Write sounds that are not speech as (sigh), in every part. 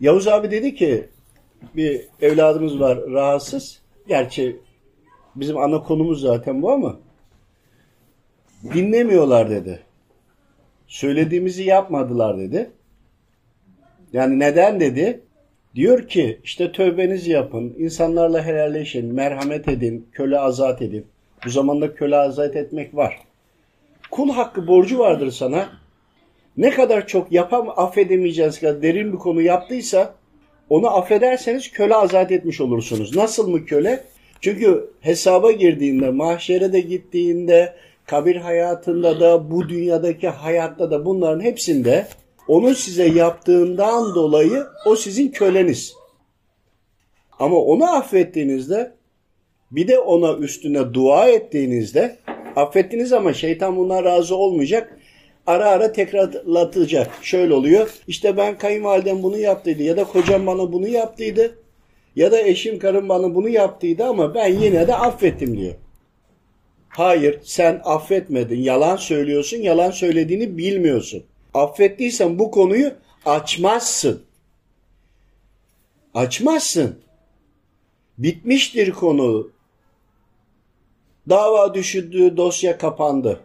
Yavuz abi dedi ki bir evladımız var rahatsız. Gerçi bizim ana konumuz zaten bu ama dinlemiyorlar dedi. Söylediğimizi yapmadılar dedi. Yani neden dedi? Diyor ki işte tövbenizi yapın, insanlarla helalleşin, merhamet edin, köle azat edin. Bu zamanda köle azat etmek var. Kul hakkı borcu vardır sana. Ne kadar çok yapam affedemeyeceğiniz kadar derin bir konu yaptıysa onu affederseniz köle azat etmiş olursunuz. Nasıl mı köle? Çünkü hesaba girdiğinde, mahşere de gittiğinde, kabir hayatında da, bu dünyadaki hayatta da bunların hepsinde onu size yaptığından dolayı o sizin köleniz. Ama onu affettiğinizde bir de ona üstüne dua ettiğinizde affettiniz ama şeytan bundan razı olmayacak. Ara ara tekrarlatacak. Şöyle oluyor. İşte ben kayınvalidem bunu yaptıydı ya da kocam bana bunu yaptıydı. Ya da eşim karım bana bunu yaptıydı ama ben yine de affettim diyor. Hayır sen affetmedin. Yalan söylüyorsun. Yalan söylediğini bilmiyorsun. Affettiysen bu konuyu açmazsın. Açmazsın. Bitmiştir konu. Dava düşürdü, dosya kapandı.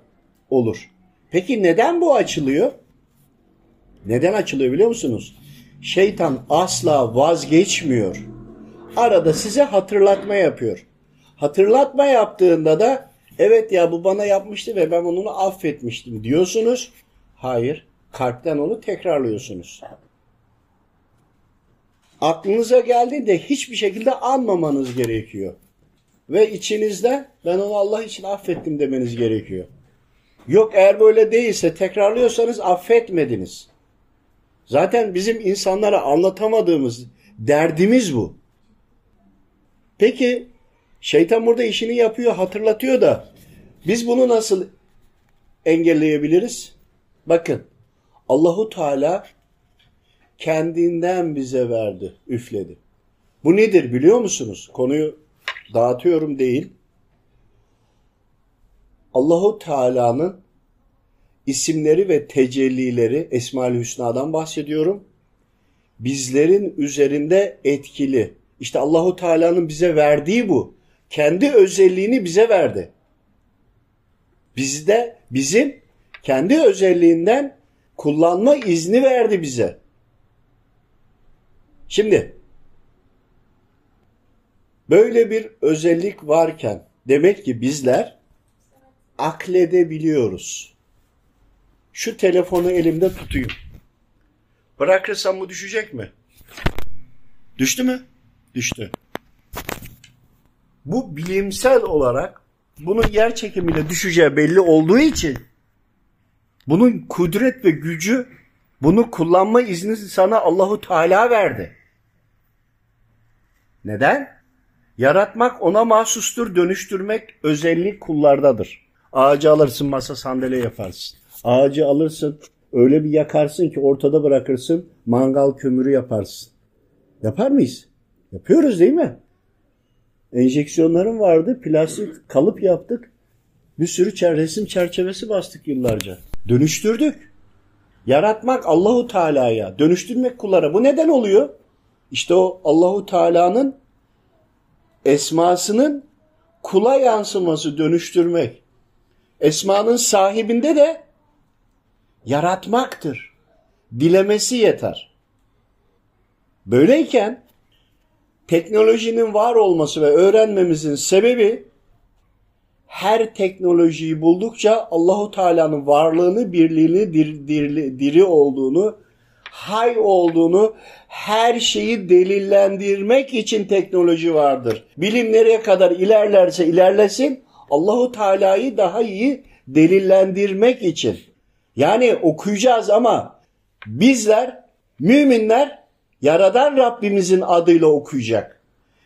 Olur. Peki neden bu açılıyor? Neden açılıyor biliyor musunuz? Şeytan asla vazgeçmiyor. Arada size hatırlatma yapıyor. Hatırlatma yaptığında da evet ya bu bana yapmıştı ve ben onu affetmiştim diyorsunuz. Hayır, kalpten onu tekrarlıyorsunuz. Aklınıza geldiğinde hiçbir şekilde anmamanız gerekiyor. Ve içinizde ben onu Allah için affettim demeniz gerekiyor. Yok eğer böyle değilse tekrarlıyorsanız affetmediniz. Zaten bizim insanlara anlatamadığımız derdimiz bu. Peki şeytan burada işini yapıyor, hatırlatıyor da biz bunu nasıl engelleyebiliriz? Bakın Allahu Teala kendinden bize verdi, üfledi. Bu nedir biliyor musunuz? Konuyu dağıtıyorum değil. Allahu Teala'nın isimleri ve tecellileri Esmaül Hüsna'dan bahsediyorum. Bizlerin üzerinde etkili. İşte Allahu Teala'nın bize verdiği bu. Kendi özelliğini bize verdi. Bizde bizim kendi özelliğinden kullanma izni verdi bize. Şimdi böyle bir özellik varken demek ki bizler akledebiliyoruz. Şu telefonu elimde tutayım. Bırakırsam bu düşecek mi? Düştü mü? Düştü. Bu bilimsel olarak bunun yer çekimiyle düşeceği belli olduğu için bunun kudret ve gücü bunu kullanma izni sana Allahu Teala verdi. Neden? Yaratmak ona mahsustur, dönüştürmek özellik kullardadır. Ağacı alırsın masa sandalye yaparsın. Ağacı alırsın öyle bir yakarsın ki ortada bırakırsın mangal kömürü yaparsın. Yapar mıyız? Yapıyoruz değil mi? Enjeksiyonların vardı plastik kalıp yaptık. Bir sürü resim çerçevesi bastık yıllarca. Dönüştürdük. Yaratmak Allahu Teala'ya, dönüştürmek kullara. Bu neden oluyor? İşte o Allahu Teala'nın esmasının kula yansıması, dönüştürmek. Esmanın sahibinde de yaratmaktır. Dilemesi yeter. Böyleyken teknolojinin var olması ve öğrenmemizin sebebi her teknolojiyi buldukça Allahu Teala'nın varlığını, birliğini, dir, dir, diri olduğunu, hay olduğunu, her şeyi delillendirmek için teknoloji vardır. Bilim nereye kadar ilerlerse ilerlesin, Allahu Teala'yı daha iyi delillendirmek için. Yani okuyacağız ama bizler müminler Yaradan Rabbimizin adıyla okuyacak.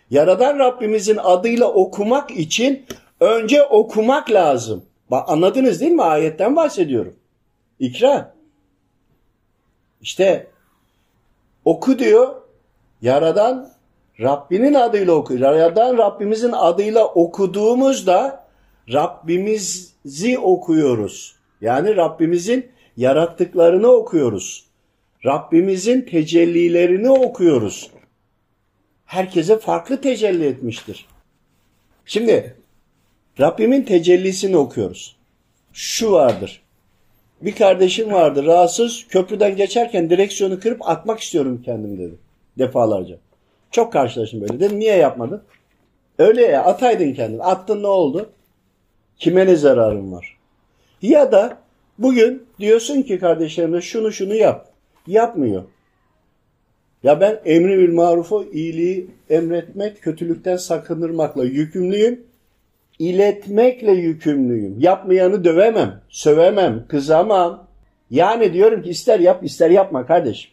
Yaradan Rabbimizin adıyla okumak için önce okumak lazım. Bak anladınız değil mi? Ayetten bahsediyorum. İkra. İşte oku diyor. Yaradan Rabbinin adıyla oku. Yaradan Rabbimizin adıyla okuduğumuzda Rabbimizi okuyoruz. Yani Rabbimizin yarattıklarını okuyoruz. Rabbimizin tecellilerini okuyoruz. Herkese farklı tecelli etmiştir. Şimdi Rabbimin tecellisini okuyoruz. Şu vardır. Bir kardeşim vardı rahatsız köprüden geçerken direksiyonu kırıp atmak istiyorum kendim dedi. Defalarca. Çok karşılaştım böyle. Dedim niye yapmadın? Öyle ya ataydın kendini. Attın ne oldu? Kime ne zararın var? Ya da bugün diyorsun ki kardeşlerime şunu şunu yap. Yapmıyor. Ya ben emri bil marufu iyiliği emretmek, kötülükten sakındırmakla yükümlüyüm. İletmekle yükümlüyüm. Yapmayanı dövemem, sövemem, kızamam. Yani diyorum ki ister yap ister yapma kardeşim.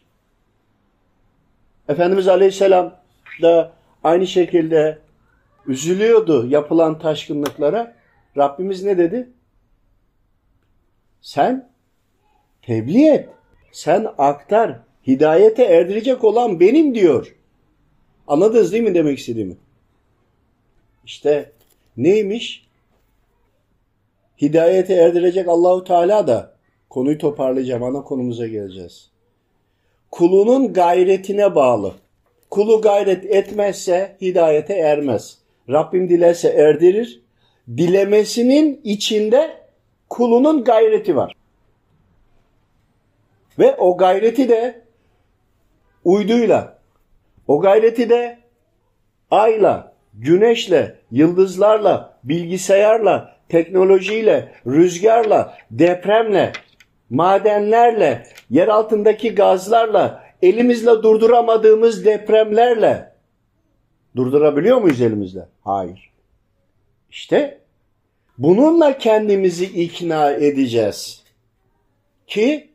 Efendimiz Aleyhisselam da aynı şekilde üzülüyordu yapılan taşkınlıklara. Rabbimiz ne dedi? Sen tebliğ et. Sen aktar. Hidayete erdirecek olan benim diyor. Anladınız değil mi demek istediğimi? İşte neymiş? Hidayete erdirecek Allahu Teala da konuyu toparlayacağım. Ana konumuza geleceğiz. Kulunun gayretine bağlı. Kulu gayret etmezse hidayete ermez. Rabbim dilerse erdirir. Dilemesinin içinde kulunun gayreti var. Ve o gayreti de uyduyla, o gayreti de ayla, güneşle, yıldızlarla, bilgisayarla, teknolojiyle, rüzgarla, depremle, madenlerle, yer altındaki gazlarla, elimizle durduramadığımız depremlerle durdurabiliyor muyuz elimizle? Hayır. İşte bununla kendimizi ikna edeceğiz ki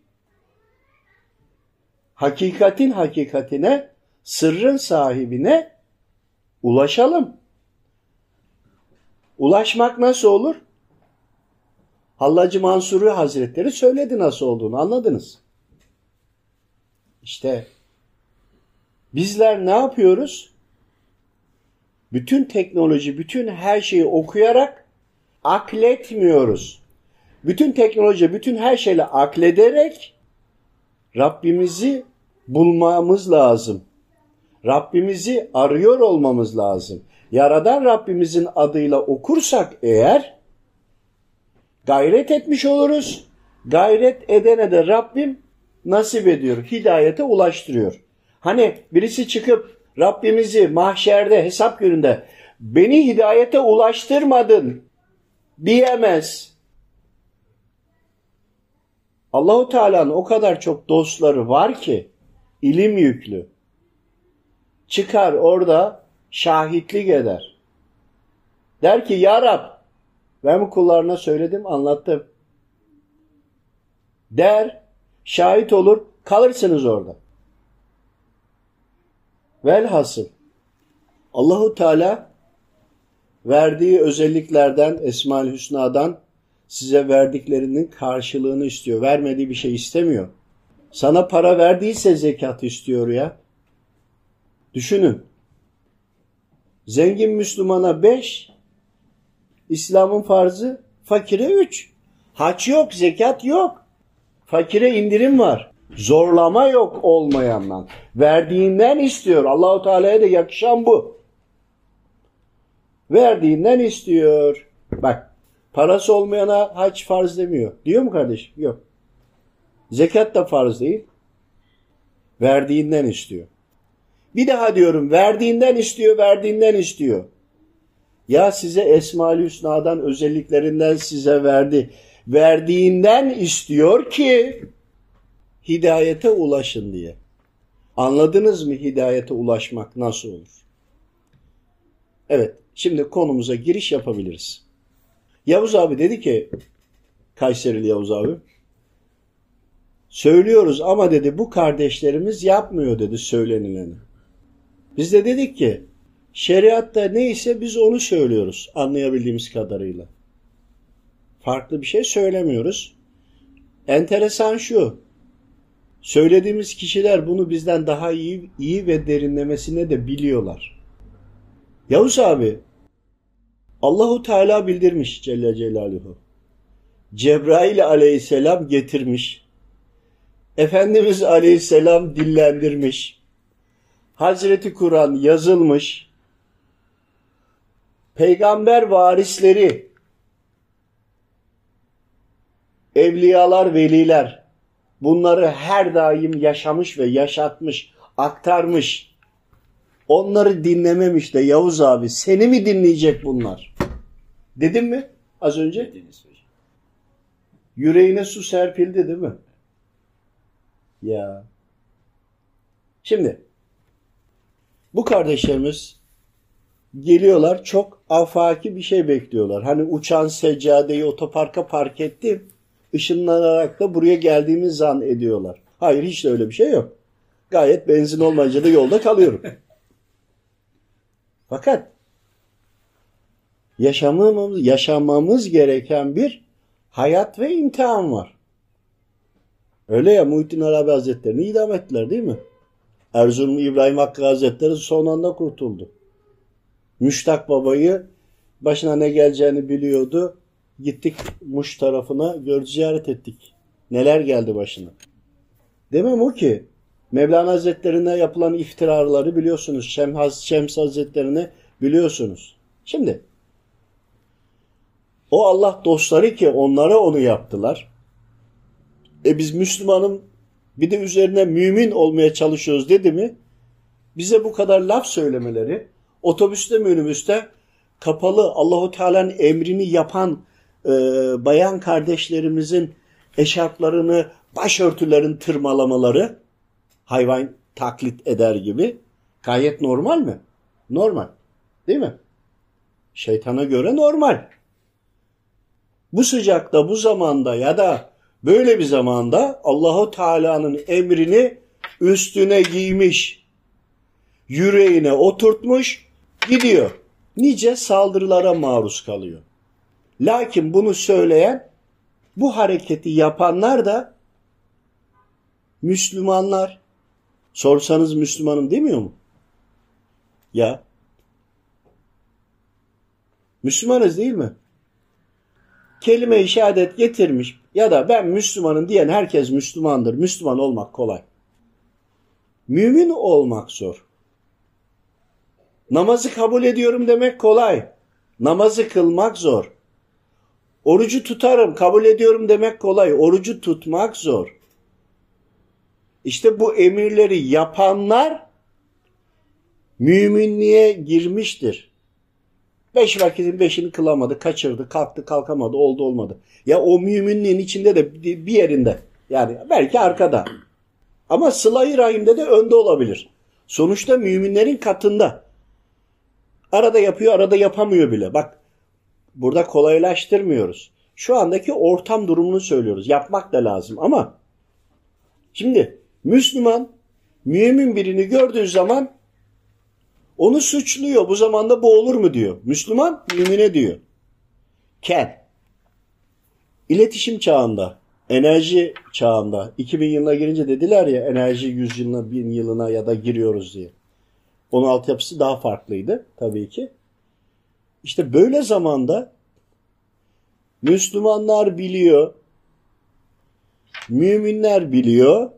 hakikatin hakikatine, sırrın sahibine ulaşalım. Ulaşmak nasıl olur? Hallacı Mansuri Hazretleri söyledi nasıl olduğunu anladınız. İşte bizler ne yapıyoruz? Bütün teknoloji, bütün her şeyi okuyarak akletmiyoruz. Bütün teknoloji, bütün her şeyle aklederek Rabbimizi bulmamız lazım. Rabbimizi arıyor olmamız lazım. Yaradan Rabbimizin adıyla okursak eğer gayret etmiş oluruz. Gayret edene de Rabbim nasip ediyor, hidayete ulaştırıyor. Hani birisi çıkıp Rabbimizi mahşerde hesap gününde beni hidayete ulaştırmadın diyemez. Allahu Teala'nın o kadar çok dostları var ki ilim yüklü. Çıkar orada şahitlik eder. Der ki ya Rab ben kullarına söyledim anlattım. Der şahit olur kalırsınız orada. Velhasıl Allahu Teala verdiği özelliklerden Esmaül Hüsna'dan size verdiklerinin karşılığını istiyor. Vermediği bir şey istemiyor. Sana para verdiyse zekat istiyor ya. Düşünün. Zengin Müslümana beş, İslam'ın farzı fakire üç. Haç yok, zekat yok. Fakire indirim var. Zorlama yok olmayandan. Verdiğinden istiyor. Allahu Teala'ya da yakışan bu. Verdiğinden istiyor. Bak parası olmayana hac farz demiyor. Diyor mu kardeşim? Yok. Zekat da farz değil. Verdiğinden istiyor. Bir daha diyorum verdiğinden istiyor, verdiğinden istiyor. Ya size Esma-ül Hüsna'dan özelliklerinden size verdi. Verdiğinden istiyor ki hidayete ulaşın diye. Anladınız mı hidayete ulaşmak nasıl olur? Evet, şimdi konumuza giriş yapabiliriz. Yavuz abi dedi ki, Kayserili Yavuz abi, söylüyoruz ama dedi bu kardeşlerimiz yapmıyor dedi söylenileni. Biz de dedik ki, şeriatta neyse biz onu söylüyoruz anlayabildiğimiz kadarıyla. Farklı bir şey söylemiyoruz. Enteresan şu, Söylediğimiz kişiler bunu bizden daha iyi, iyi ve derinlemesine de biliyorlar. Yavuz abi Allahu Teala bildirmiş Celle Celaluhu. Cebrail aleyhisselam getirmiş. Efendimiz Aleyhisselam dillendirmiş. Hazreti Kur'an yazılmış. Peygamber varisleri evliyalar, veliler bunları her daim yaşamış ve yaşatmış, aktarmış. Onları dinlememiş de Yavuz abi seni mi dinleyecek bunlar? Dedim mi az önce? Yüreğine su serpildi değil mi? Ya. Şimdi bu kardeşlerimiz geliyorlar çok afaki bir şey bekliyorlar. Hani uçan seccadeyi otoparka park ettim. Işınlanarak da buraya geldiğimiz zan ediyorlar. Hayır hiç de öyle bir şey yok. Gayet benzin olmayınca da yolda kalıyorum. Fakat yaşamamız, yaşamamız gereken bir hayat ve imtihan var. Öyle ya Muhittin Arabi Hazretleri'ni idam ettiler değil mi? Erzurum İbrahim Hakkı Hazretleri son anda kurtuldu. Müştak babayı başına ne geleceğini biliyordu. Gittik Muş tarafına gördü ziyaret ettik. Neler geldi başına. Demem o ki Mevlana Hazretlerine yapılan iftiraları biliyorsunuz. Şemhaz, Şems Hazretlerine biliyorsunuz. Şimdi o Allah dostları ki onlara onu yaptılar. E biz Müslümanım bir de üzerine mümin olmaya çalışıyoruz dedi mi? Bize bu kadar laf söylemeleri otobüste minibüste kapalı Allahu Teala'nın emrini yapan e, bayan kardeşlerimizin eşarplarını, başörtülerin tırmalamaları hayvan taklit eder gibi gayet normal mi? Normal. Değil mi? Şeytana göre normal. Bu sıcakta, bu zamanda ya da böyle bir zamanda Allahu Teala'nın emrini üstüne giymiş, yüreğine oturtmuş, gidiyor. Nice saldırılara maruz kalıyor. Lakin bunu söyleyen, bu hareketi yapanlar da Müslümanlar. Sorsanız Müslümanım demiyor mu? Ya. Müslümanız değil mi? Kelime-i şehadet getirmiş ya da ben Müslümanım diyen herkes Müslümandır. Müslüman olmak kolay. Mümin olmak zor. Namazı kabul ediyorum demek kolay. Namazı kılmak zor. Orucu tutarım, kabul ediyorum demek kolay. Orucu tutmak zor. İşte bu emirleri yapanlar müminliğe girmiştir. Beş vakitin beşini kılamadı, kaçırdı, kalktı, kalkamadı, oldu olmadı. Ya o müminliğin içinde de bir yerinde. Yani belki arkada. Ama sıla-i rahimde de önde olabilir. Sonuçta müminlerin katında. Arada yapıyor, arada yapamıyor bile. Bak burada kolaylaştırmıyoruz. Şu andaki ortam durumunu söylüyoruz. Yapmak da lazım ama şimdi Müslüman mümin birini gördüğü zaman onu suçluyor. Bu zamanda bu olur mu diyor. Müslüman mümine diyor. Ken. İletişim çağında, enerji çağında 2000 yılına girince dediler ya enerji 100 yılına, 1000 yılına ya da giriyoruz diye. Onun altyapısı daha farklıydı tabii ki. İşte böyle zamanda Müslümanlar biliyor, müminler biliyor,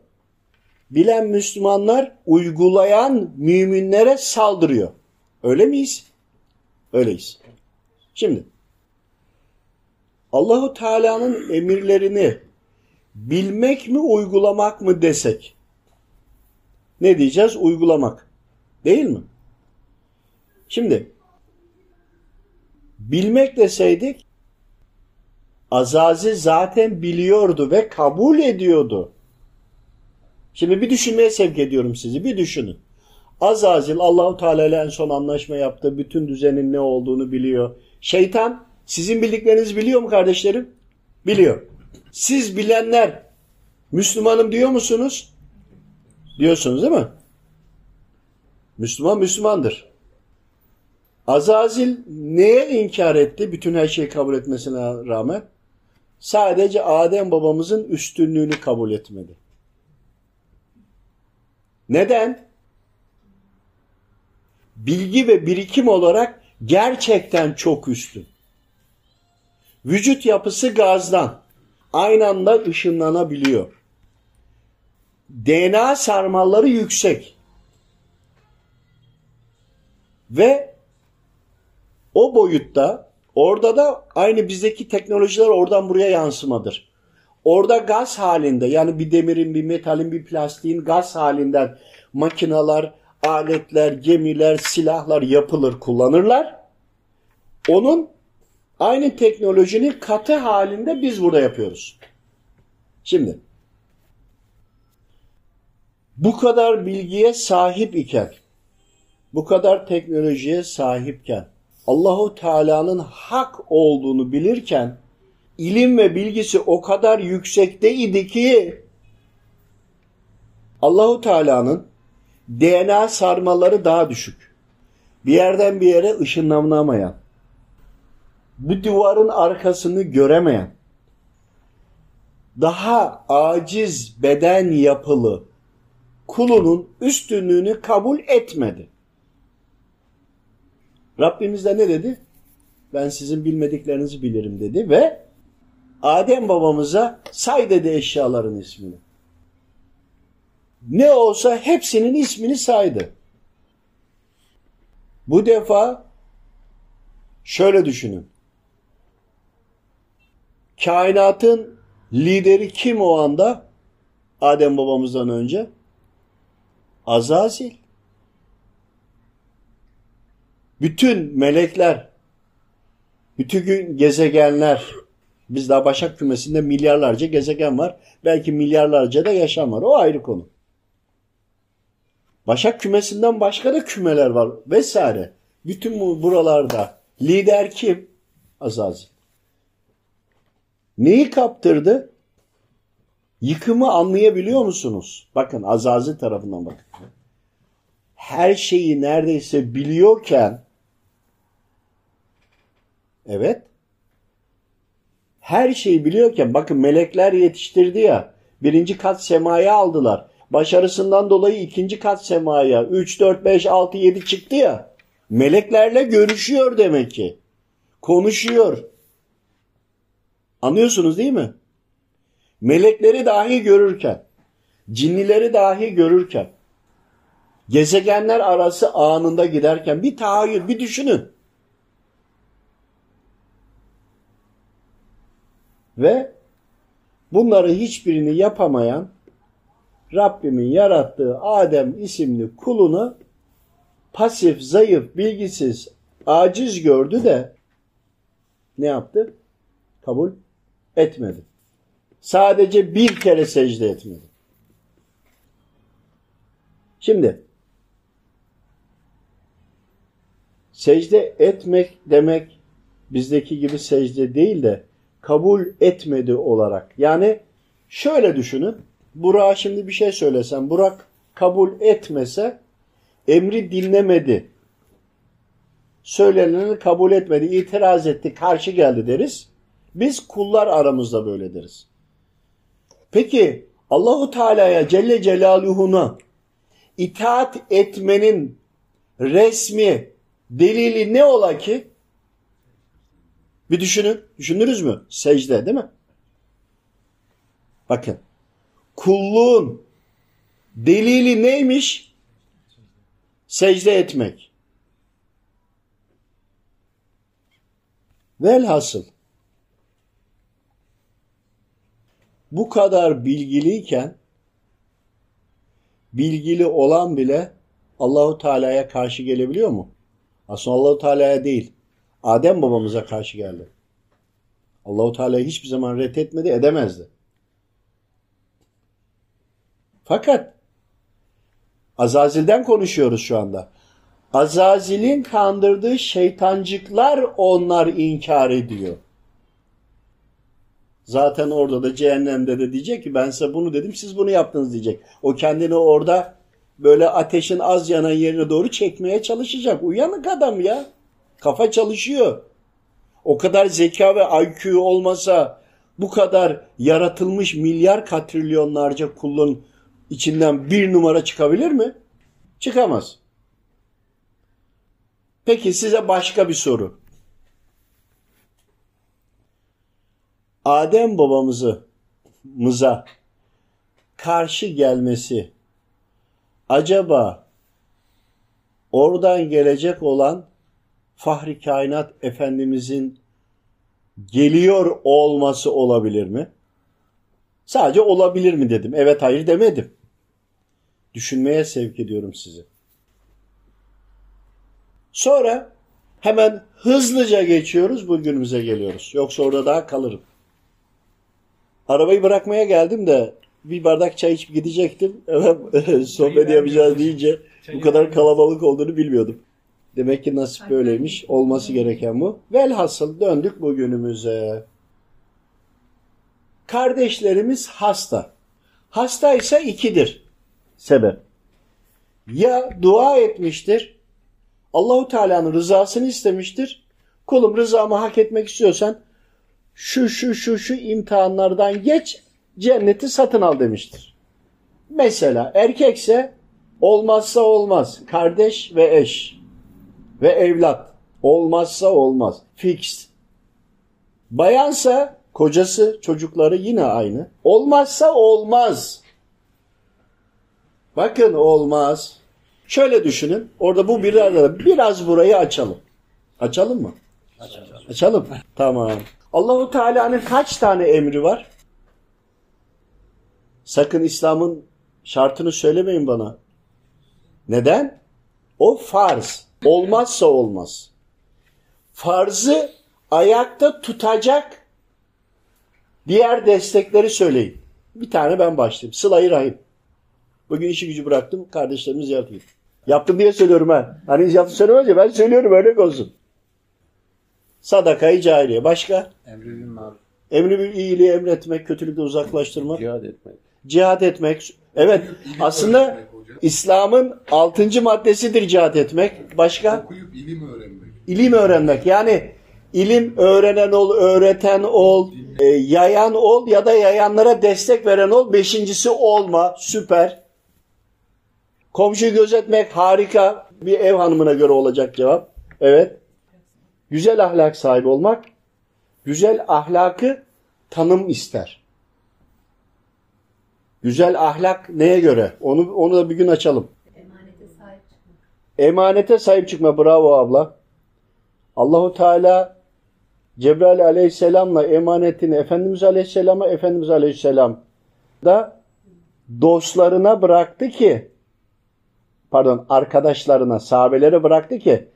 bilen Müslümanlar uygulayan müminlere saldırıyor. Öyle miyiz? Öyleyiz. Şimdi Allahu Teala'nın emirlerini bilmek mi uygulamak mı desek? Ne diyeceğiz? Uygulamak. Değil mi? Şimdi bilmek deseydik Azazi zaten biliyordu ve kabul ediyordu. Şimdi bir düşünmeye sevk ediyorum sizi. Bir düşünün. Azazil Allahu Teala ile en son anlaşma yaptı. Bütün düzenin ne olduğunu biliyor. Şeytan sizin bildiklerinizi biliyor mu kardeşlerim? Biliyor. Siz bilenler Müslümanım diyor musunuz? Diyorsunuz değil mi? Müslüman Müslümandır. Azazil neye inkar etti bütün her şeyi kabul etmesine rağmen? Sadece Adem babamızın üstünlüğünü kabul etmedi. Neden? Bilgi ve birikim olarak gerçekten çok üstün. Vücut yapısı gazdan aynı anda ışınlanabiliyor. DNA sarmalları yüksek. Ve o boyutta orada da aynı bizdeki teknolojiler oradan buraya yansımadır. Orada gaz halinde yani bir demirin, bir metalin, bir plastiğin gaz halinden makinalar, aletler, gemiler, silahlar yapılır, kullanırlar. Onun aynı teknolojinin katı halinde biz burada yapıyoruz. Şimdi bu kadar bilgiye sahip iken, bu kadar teknolojiye sahipken, Allahu Teala'nın hak olduğunu bilirken ilim ve bilgisi o kadar yüksekteydi ki Allahu Teala'nın DNA sarmaları daha düşük. Bir yerden bir yere ışınlanamayan, bu duvarın arkasını göremeyen, daha aciz beden yapılı kulunun üstünlüğünü kabul etmedi. Rabbimiz de ne dedi? Ben sizin bilmediklerinizi bilirim dedi ve Adem babamıza say dedi eşyaların ismini. Ne olsa hepsinin ismini saydı. Bu defa şöyle düşünün. Kainatın lideri kim o anda? Adem babamızdan önce? Azazil. Bütün melekler, bütün gezegenler, biz daha Başak kümesinde milyarlarca gezegen var. Belki milyarlarca da yaşam var. O ayrı konu. Başak kümesinden başka da kümeler var vesaire. Bütün bu buralarda lider kim? Azazil. Neyi kaptırdı? Yıkımı anlayabiliyor musunuz? Bakın Azazil tarafından bakın. Her şeyi neredeyse biliyorken evet her şeyi biliyorken bakın melekler yetiştirdi ya birinci kat semaya aldılar. Başarısından dolayı ikinci kat semaya 3, 4, 5, 6, 7 çıktı ya. Meleklerle görüşüyor demek ki. Konuşuyor. Anlıyorsunuz değil mi? Melekleri dahi görürken, cinnileri dahi görürken, gezegenler arası anında giderken bir tahayyül, bir düşünün. Ve bunları hiçbirini yapamayan Rabbimin yarattığı Adem isimli kulunu pasif, zayıf, bilgisiz, aciz gördü de ne yaptı? Kabul etmedi. Sadece bir kere secde etmedi. Şimdi secde etmek demek bizdeki gibi secde değil de kabul etmedi olarak. Yani şöyle düşünün. Burak'a şimdi bir şey söylesem Burak kabul etmese emri dinlemedi. Söyleneni kabul etmedi, itiraz etti, karşı geldi deriz. Biz kullar aramızda böyle deriz. Peki Allahu Teala'ya Celle Celaluhu'na itaat etmenin resmi delili ne ola ki? Bir düşünün. Düşünürüz mü? Secde değil mi? Bakın. Kulluğun delili neymiş? Secde etmek. Velhasıl bu kadar bilgiliyken bilgili olan bile Allahu Teala'ya karşı gelebiliyor mu? Aslında Allahu Teala'ya değil. Adem babamıza karşı geldi. Allahu Teala'yı hiçbir zaman reddetmedi, edemezdi. Fakat Azazil'den konuşuyoruz şu anda. Azazil'in kandırdığı şeytancıklar onlar inkar ediyor. Zaten orada da cehennemde de diyecek ki ben size bunu dedim siz bunu yaptınız diyecek. O kendini orada böyle ateşin az yanan yerine doğru çekmeye çalışacak. Uyanık adam ya. Kafa çalışıyor. O kadar zeka ve IQ olmasa bu kadar yaratılmış milyar katrilyonlarca kulun içinden bir numara çıkabilir mi? Çıkamaz. Peki size başka bir soru. Adem babamızı mıza karşı gelmesi acaba oradan gelecek olan Fahri Kainat Efendimizin geliyor olması olabilir mi? Sadece olabilir mi dedim. Evet hayır demedim. Düşünmeye sevk ediyorum sizi. Sonra hemen hızlıca geçiyoruz bugünümüze geliyoruz. Yoksa orada daha kalırım. Arabayı bırakmaya geldim de bir bardak çay içip gidecektim. Evet, (laughs) sohbet yapacağız deyince bu kadar kalabalık olduğunu bilmiyordum. Demek ki nasip böyleymiş. Olması gereken bu. Velhasıl döndük bugünümüze. Kardeşlerimiz hasta. Hasta ise ikidir sebep. Ya dua etmiştir. Allahu Teala'nın rızasını istemiştir. Kulum rızamı hak etmek istiyorsan şu şu şu şu imtihanlardan geç cenneti satın al demiştir. Mesela erkekse olmazsa olmaz. Kardeş ve eş ve evlat. Olmazsa olmaz. Fix. Bayansa kocası, çocukları yine aynı. Olmazsa olmaz. Bakın olmaz. Şöyle düşünün. Orada bu bir arada biraz burayı açalım. Açalım mı? Açalım. Açalım. Tamam. Allahu Teala'nın kaç tane emri var? Sakın İslam'ın şartını söylemeyin bana. Neden? O farz. Olmazsa olmaz. Farzı ayakta tutacak diğer destekleri söyleyin. Bir tane ben başlayayım. Sıla-i Rahim. Bugün işi gücü bıraktım. Kardeşlerimi ziyaret ettim. Yaptım diye söylüyorum ha. Hani yaptım söylemez ya ben söylüyorum örnek olsun. Sadakayı cahiliye. Başka? Emri bil maruf. Emri bir iyiliği emretmek, kötülükten uzaklaştırmak. Cihad etmek. Cihad etmek. Evet aslında (laughs) İslam'ın altıncı maddesidir cihad etmek. Başka? Okuyup ilim öğrenmek. İlim öğrenmek. Yani ilim öğrenen ol, öğreten ol, e, yayan ol ya da yayanlara destek veren ol. Beşincisi olma. Süper. Komşuyu gözetmek harika. Bir ev hanımına göre olacak cevap. Evet. Güzel ahlak sahibi olmak. Güzel ahlakı tanım ister. Güzel ahlak neye göre? Onu onu da bir gün açalım. Emanete sahip çıkmak. Emanete sahip çıkma. Bravo abla. Allahu Teala Cebrail aleyhisselamla emanetini Efendimiz aleyhisselama Efendimiz aleyhisselam da dostlarına bıraktı ki pardon arkadaşlarına sahabelere bıraktı ki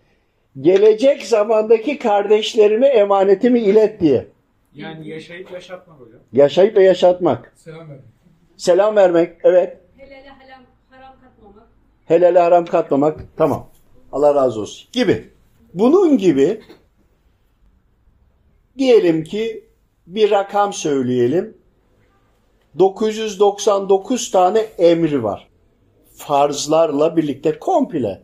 gelecek zamandaki kardeşlerime emanetimi ilet diye. Yani yaşayıp yaşatmak hocam. Yaşayıp ve yaşatmak. Selam verin. Selam vermek. Evet. Helale haram, haram katmamak. Helale haram katmamak. Tamam. Allah razı olsun. Gibi. Bunun gibi diyelim ki bir rakam söyleyelim. 999 tane emri var. Farzlarla birlikte komple.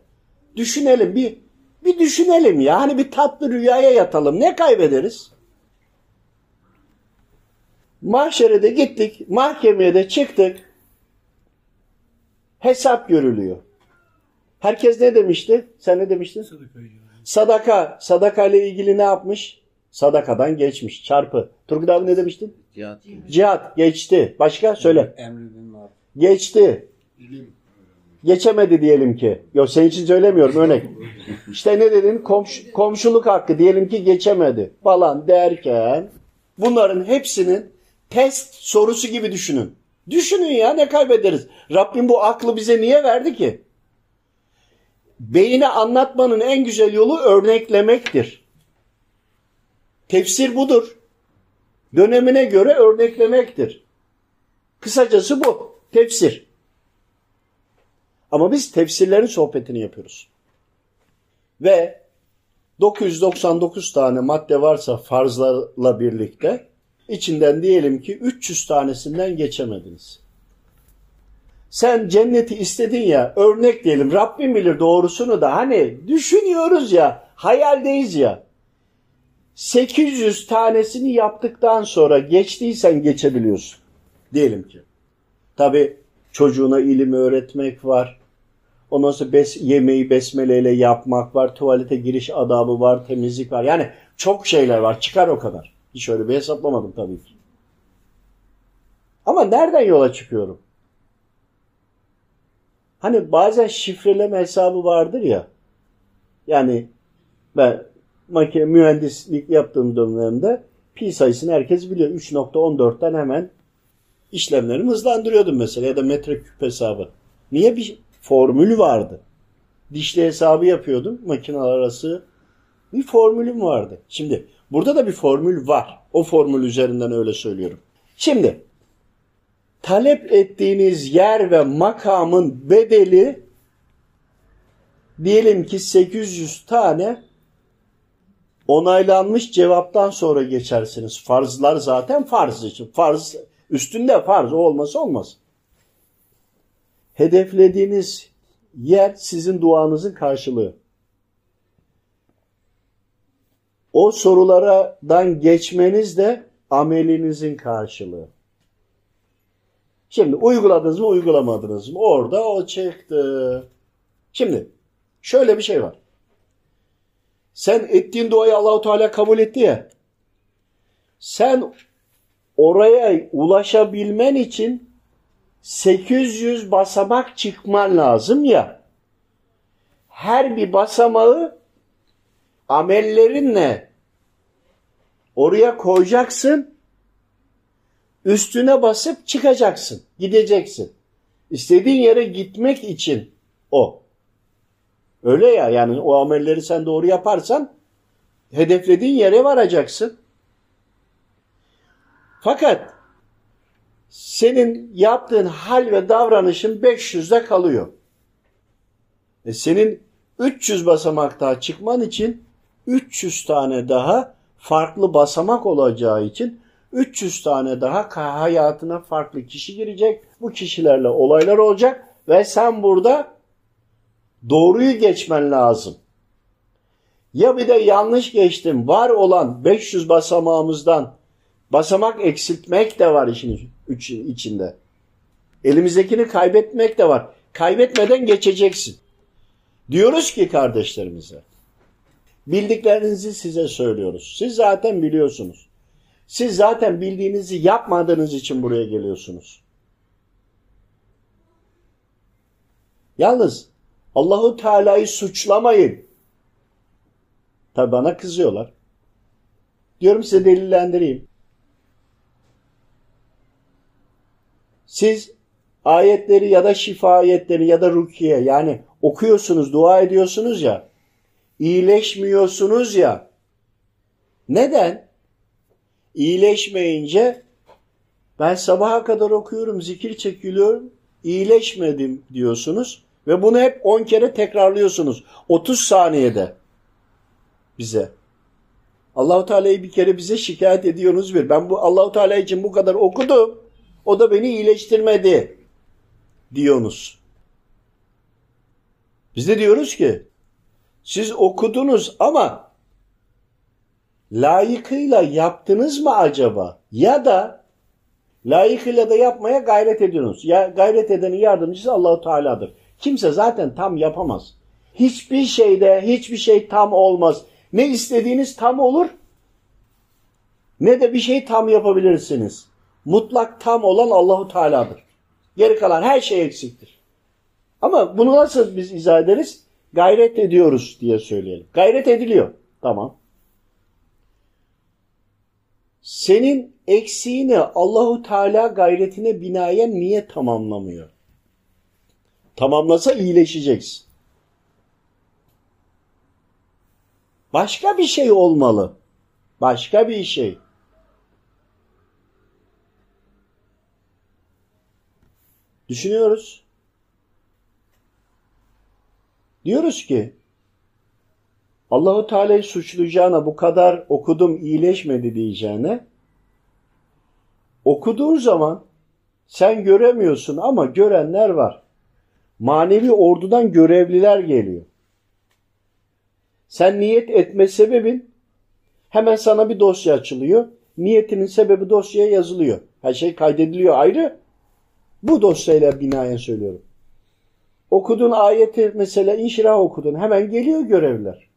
Düşünelim bir bir düşünelim ya. Hani bir tatlı rüyaya yatalım. Ne kaybederiz? Mahşere de gittik. Mahkemeye de çıktık. Hesap görülüyor. Herkes ne demişti? Sen ne demiştin? Sadaka. Sadaka ile ilgili ne yapmış? Sadakadan geçmiş. Çarpı. Turgut abi ne demiştin? Cihad. Cihat. Geçti. Başka? Söyle. Emri bil maruf. Geçti. İlim. Geçemedi diyelim ki. Yok senin için söylemiyorum örnek. İşte ne dedin? Komş- komşuluk hakkı diyelim ki geçemedi falan derken bunların hepsinin test sorusu gibi düşünün. Düşünün ya ne kaybederiz? Rabbim bu aklı bize niye verdi ki? Beyine anlatmanın en güzel yolu örneklemektir. Tefsir budur. Dönemine göre örneklemektir. Kısacası bu. Tefsir. Ama biz tefsirlerin sohbetini yapıyoruz. Ve 999 tane madde varsa farzlarla birlikte içinden diyelim ki 300 tanesinden geçemediniz. Sen cenneti istedin ya örnek diyelim Rabbim bilir doğrusunu da hani düşünüyoruz ya hayaldeyiz ya. 800 tanesini yaptıktan sonra geçtiysen geçebiliyorsun. Diyelim ki. Tabi çocuğuna ilim öğretmek var. Ondan sonra bes, yemeği besmeleyle yapmak var. Tuvalete giriş adabı var. Temizlik var. Yani çok şeyler var. Çıkar o kadar. Hiç öyle bir hesaplamadım tabii ki. Ama nereden yola çıkıyorum? Hani bazen şifreleme hesabı vardır ya. Yani ben makine mühendislik yaptığım dönemde pi sayısını herkes biliyor. 3.14'ten hemen işlemlerimi hızlandırıyordum mesela ya da metreküp hesabı. Niye bir formül vardı? Dişli hesabı yapıyordum makineler arası. Bir formülüm vardı. Şimdi burada da bir formül var. O formül üzerinden öyle söylüyorum. Şimdi talep ettiğiniz yer ve makamın bedeli diyelim ki 800 tane onaylanmış cevaptan sonra geçersiniz. Farzlar zaten farz için. Farz üstünde farz o olması olmaz. Hedeflediğiniz yer sizin duanızın karşılığı. O sorulardan geçmeniz de amelinizin karşılığı. Şimdi uyguladınız mı uygulamadınız mı? Orada o çıktı. Şimdi şöyle bir şey var. Sen ettiğin duayı Allahu Teala kabul etti ya. Sen oraya ulaşabilmen için 800 basamak çıkman lazım ya. Her bir basamağı amellerinle oraya koyacaksın. Üstüne basıp çıkacaksın. Gideceksin. İstediğin yere gitmek için o. Öyle ya yani o amelleri sen doğru yaparsan hedeflediğin yere varacaksın. Fakat senin yaptığın hal ve davranışın 500'de kalıyor. E senin 300 basamak daha çıkman için 300 tane daha farklı basamak olacağı için 300 tane daha hayatına farklı kişi girecek. Bu kişilerle olaylar olacak ve sen burada doğruyu geçmen lazım. Ya bir de yanlış geçtim. Var olan 500 basamağımızdan basamak eksiltmek de var işin içinde. Elimizdekini kaybetmek de var. Kaybetmeden geçeceksin. Diyoruz ki kardeşlerimize, bildiklerinizi size söylüyoruz. Siz zaten biliyorsunuz. Siz zaten bildiğinizi yapmadığınız için buraya geliyorsunuz. Yalnız Allahu Teala'yı suçlamayın. Tabi bana kızıyorlar. Diyorum size delillendireyim. Siz ayetleri ya da şifa ayetleri ya da rukiye yani okuyorsunuz, dua ediyorsunuz ya, iyileşmiyorsunuz ya. Neden? İyileşmeyince ben sabaha kadar okuyorum, zikir çekiliyorum, iyileşmedim diyorsunuz ve bunu hep 10 kere tekrarlıyorsunuz. 30 saniyede bize. Allahu Teala'yı bir kere bize şikayet ediyorsunuz bir. Ben bu Allahu Teala için bu kadar okudum. O da beni iyileştirmedi diyorsunuz. Biz de diyoruz ki siz okudunuz ama layıkıyla yaptınız mı acaba? Ya da layıkıyla da yapmaya gayret ediyorsunuz. Ya gayret edenin yardımcısı Allahu Teala'dır. Kimse zaten tam yapamaz. Hiçbir şeyde hiçbir şey tam olmaz. Ne istediğiniz tam olur ne de bir şey tam yapabilirsiniz. Mutlak tam olan Allahu Teala'dır. Geri kalan her şey eksiktir. Ama bunu nasıl biz izah ederiz? Gayret ediyoruz diye söyleyelim. Gayret ediliyor. Tamam. Senin eksiğini Allahu Teala gayretine binaen niye tamamlamıyor? Tamamlasa iyileşeceksin. Başka bir şey olmalı. Başka bir şey. Düşünüyoruz. Diyoruz ki Allahu Teala'yı suçlayacağına bu kadar okudum iyileşmedi diyeceğine okuduğun zaman sen göremiyorsun ama görenler var. Manevi ordudan görevliler geliyor. Sen niyet etme sebebin hemen sana bir dosya açılıyor. Niyetinin sebebi dosyaya yazılıyor. Her şey kaydediliyor ayrı. Bu dosyayla binaen söylüyorum. Okudun ayeti mesela inşirah okudun. Hemen geliyor görevler.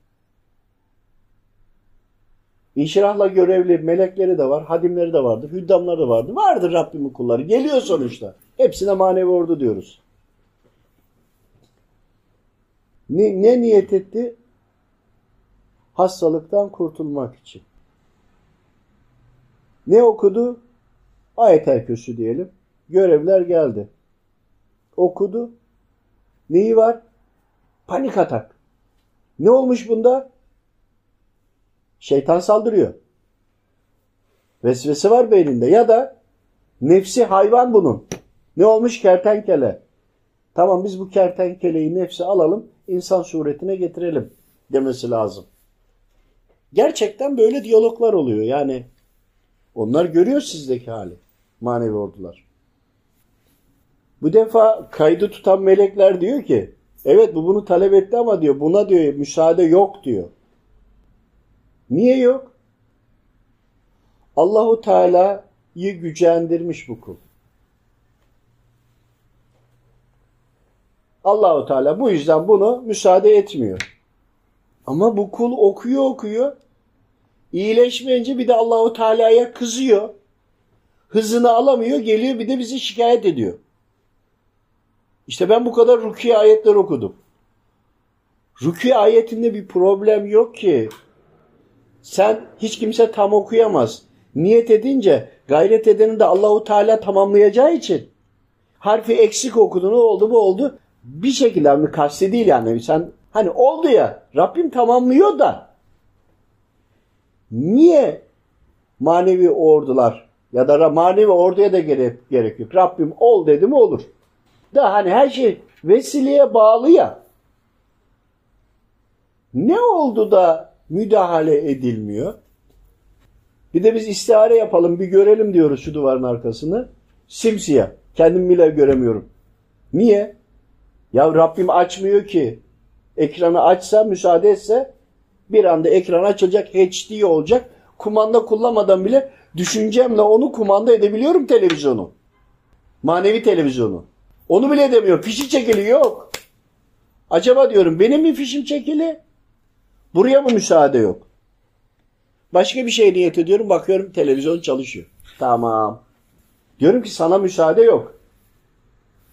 İnşirahla görevli melekleri de var, hadimleri de vardır, hüddamları da vardır. Vardır Rabbimin kulları. Geliyor sonuçta. Hepsine manevi ordu diyoruz. Ne, ne niyet etti? Hastalıktan kurtulmak için. Ne okudu? Ayet köşü diyelim. Görevler geldi. Okudu. Neyi var? Panik atak. Ne olmuş bunda? Şeytan saldırıyor. Vesvese var beyninde. Ya da nefsi hayvan bunun. Ne olmuş? Kertenkele. Tamam biz bu kertenkeleyi nefsi alalım, insan suretine getirelim demesi lazım. Gerçekten böyle diyaloglar oluyor. Yani onlar görüyor sizdeki hali. Manevi ordular. Bu defa kaydı tutan melekler diyor ki evet bu bunu talep etti ama diyor buna diyor müsaade yok diyor. Niye yok? Allahu Teala'yı gücendirmiş bu kul. Allahu Teala bu yüzden bunu müsaade etmiyor. Ama bu kul okuyor okuyor. İyileşmeyince bir de Allahu Teala'ya kızıyor. Hızını alamıyor, geliyor bir de bizi şikayet ediyor. İşte ben bu kadar rukiye ayetler okudum. Rukiye ayetinde bir problem yok ki. Sen hiç kimse tam okuyamaz. Niyet edince gayret edenin de Allahu Teala tamamlayacağı için harfi eksik okudu ne oldu bu oldu. Bir şekilde mi kasti değil yani sen hani oldu ya Rabbim tamamlıyor da niye manevi ordular ya da manevi orduya da gerek, gerek yok. Rabbim ol dedi mi olur. Da hani her şey vesileye bağlı ya. Ne oldu da müdahale edilmiyor? Bir de biz istihare yapalım bir görelim diyoruz şu duvarın arkasını. Simsiyah. Kendim bile göremiyorum. Niye? Ya Rabbim açmıyor ki. Ekranı açsa, müsaade etse bir anda ekran açılacak, HD olacak. Kumanda kullanmadan bile düşüncemle onu kumanda edebiliyorum televizyonu. Manevi televizyonu. Onu bile edemiyor. Fişi çekili yok. Acaba diyorum benim mi fişim çekili? Buraya mı müsaade yok? Başka bir şey niyet ediyorum. Bakıyorum televizyon çalışıyor. Tamam. Diyorum ki sana müsaade yok.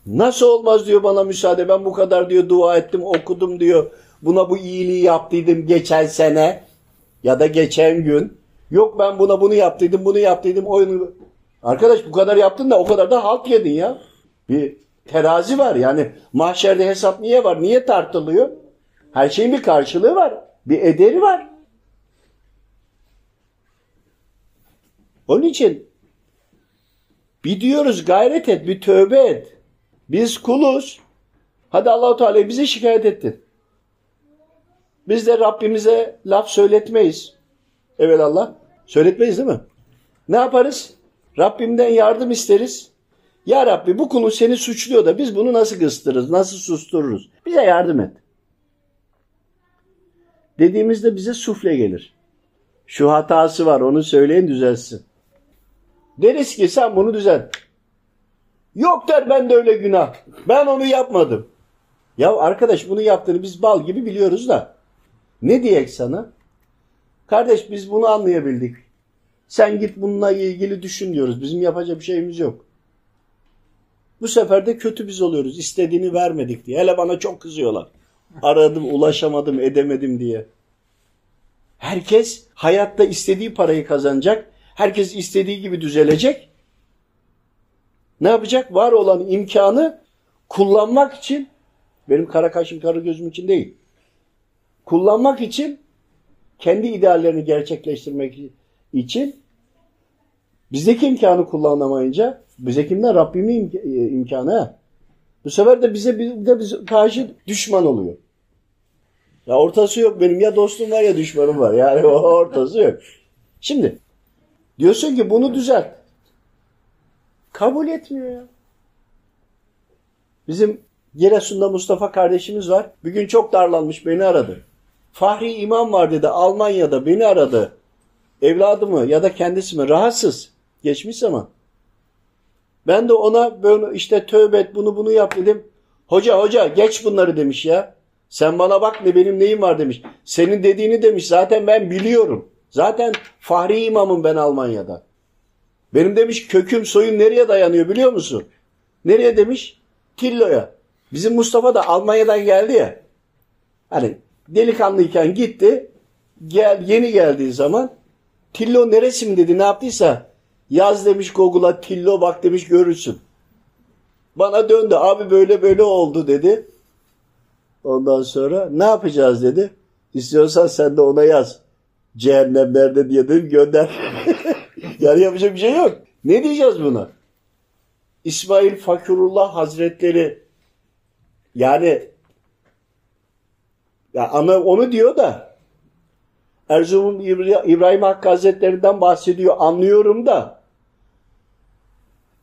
Nasıl olmaz diyor bana müsaade. Ben bu kadar diyor dua ettim, okudum diyor. Buna bu iyiliği yaptıydım geçen sene ya da geçen gün. Yok ben buna bunu yaptıydım, bunu yaptıydım. Oyunu... Arkadaş bu kadar yaptın da o kadar da halt yedin ya. Bir terazi var yani mahşerde hesap niye var? Niye tartılıyor? Her şeyin bir karşılığı var. Bir ederi var. Onun için bir diyoruz gayret et, bir tövbe et. Biz kuluz. Hadi Allahu Teala bize şikayet ettin. Biz de Rabbimize laf söyletmeyiz. Evet Allah. Söyletmeyiz değil mi? Ne yaparız? Rabbimden yardım isteriz. Ya Rabbi bu kulu seni suçluyor da biz bunu nasıl kıstırırız, nasıl sustururuz? Bize yardım et. Dediğimizde bize sufle gelir. Şu hatası var onu söyleyin düzelsin. Deriz ki sen bunu düzelt. Yok der ben de öyle günah. Ben onu yapmadım. Ya arkadaş bunu yaptığını biz bal gibi biliyoruz da. Ne diyek sana? Kardeş biz bunu anlayabildik. Sen git bununla ilgili düşün diyoruz. Bizim yapacak bir şeyimiz yok. Bu sefer de kötü biz oluyoruz. İstediğini vermedik diye. Hele bana çok kızıyorlar. Aradım, ulaşamadım, edemedim diye. Herkes hayatta istediği parayı kazanacak. Herkes istediği gibi düzelecek. Ne yapacak? Var olan imkanı kullanmak için benim kara kaşım kara gözüm için değil. Kullanmak için kendi ideallerini gerçekleştirmek için bizdeki imkanı kullanamayınca bize kimden? Rabbimin im e, imkanı. Bu sefer de bize bir de bize karşı düşman oluyor. Ya ortası yok benim ya dostum var ya düşmanım var. Yani (laughs) ortası yok. Şimdi diyorsun ki bunu düzelt. Kabul etmiyor ya. Bizim Giresun'da Mustafa kardeşimiz var. Bir gün çok darlanmış beni aradı. Fahri imam var dedi Almanya'da beni aradı. Evladı mı ya da kendisi mi rahatsız. Geçmiş zaman. Ben de ona böyle işte tövbe et bunu bunu yap dedim. Hoca hoca geç bunları demiş ya. Sen bana bak ne benim neyim var demiş. Senin dediğini demiş zaten ben biliyorum. Zaten Fahri imamım ben Almanya'da. Benim demiş köküm soyum nereye dayanıyor biliyor musun? Nereye demiş? Tillo'ya. Bizim Mustafa da Almanya'dan geldi ya. Hani delikanlıyken gitti. Gel, yeni geldiği zaman Tillo neresi mi dedi ne yaptıysa yaz demiş Google'a Tillo bak demiş görürsün. Bana döndü abi böyle böyle oldu dedi. Ondan sonra ne yapacağız dedi. İstiyorsan sen de ona yaz. Cehennem nerede diye dedim gönder. (laughs) yani yapacak bir şey yok. Ne diyeceğiz buna? İsmail Fakirullah Hazretleri yani ya ana onu diyor da Erzurum İbra- İbrahim Hakkı Hazretleri'nden bahsediyor anlıyorum da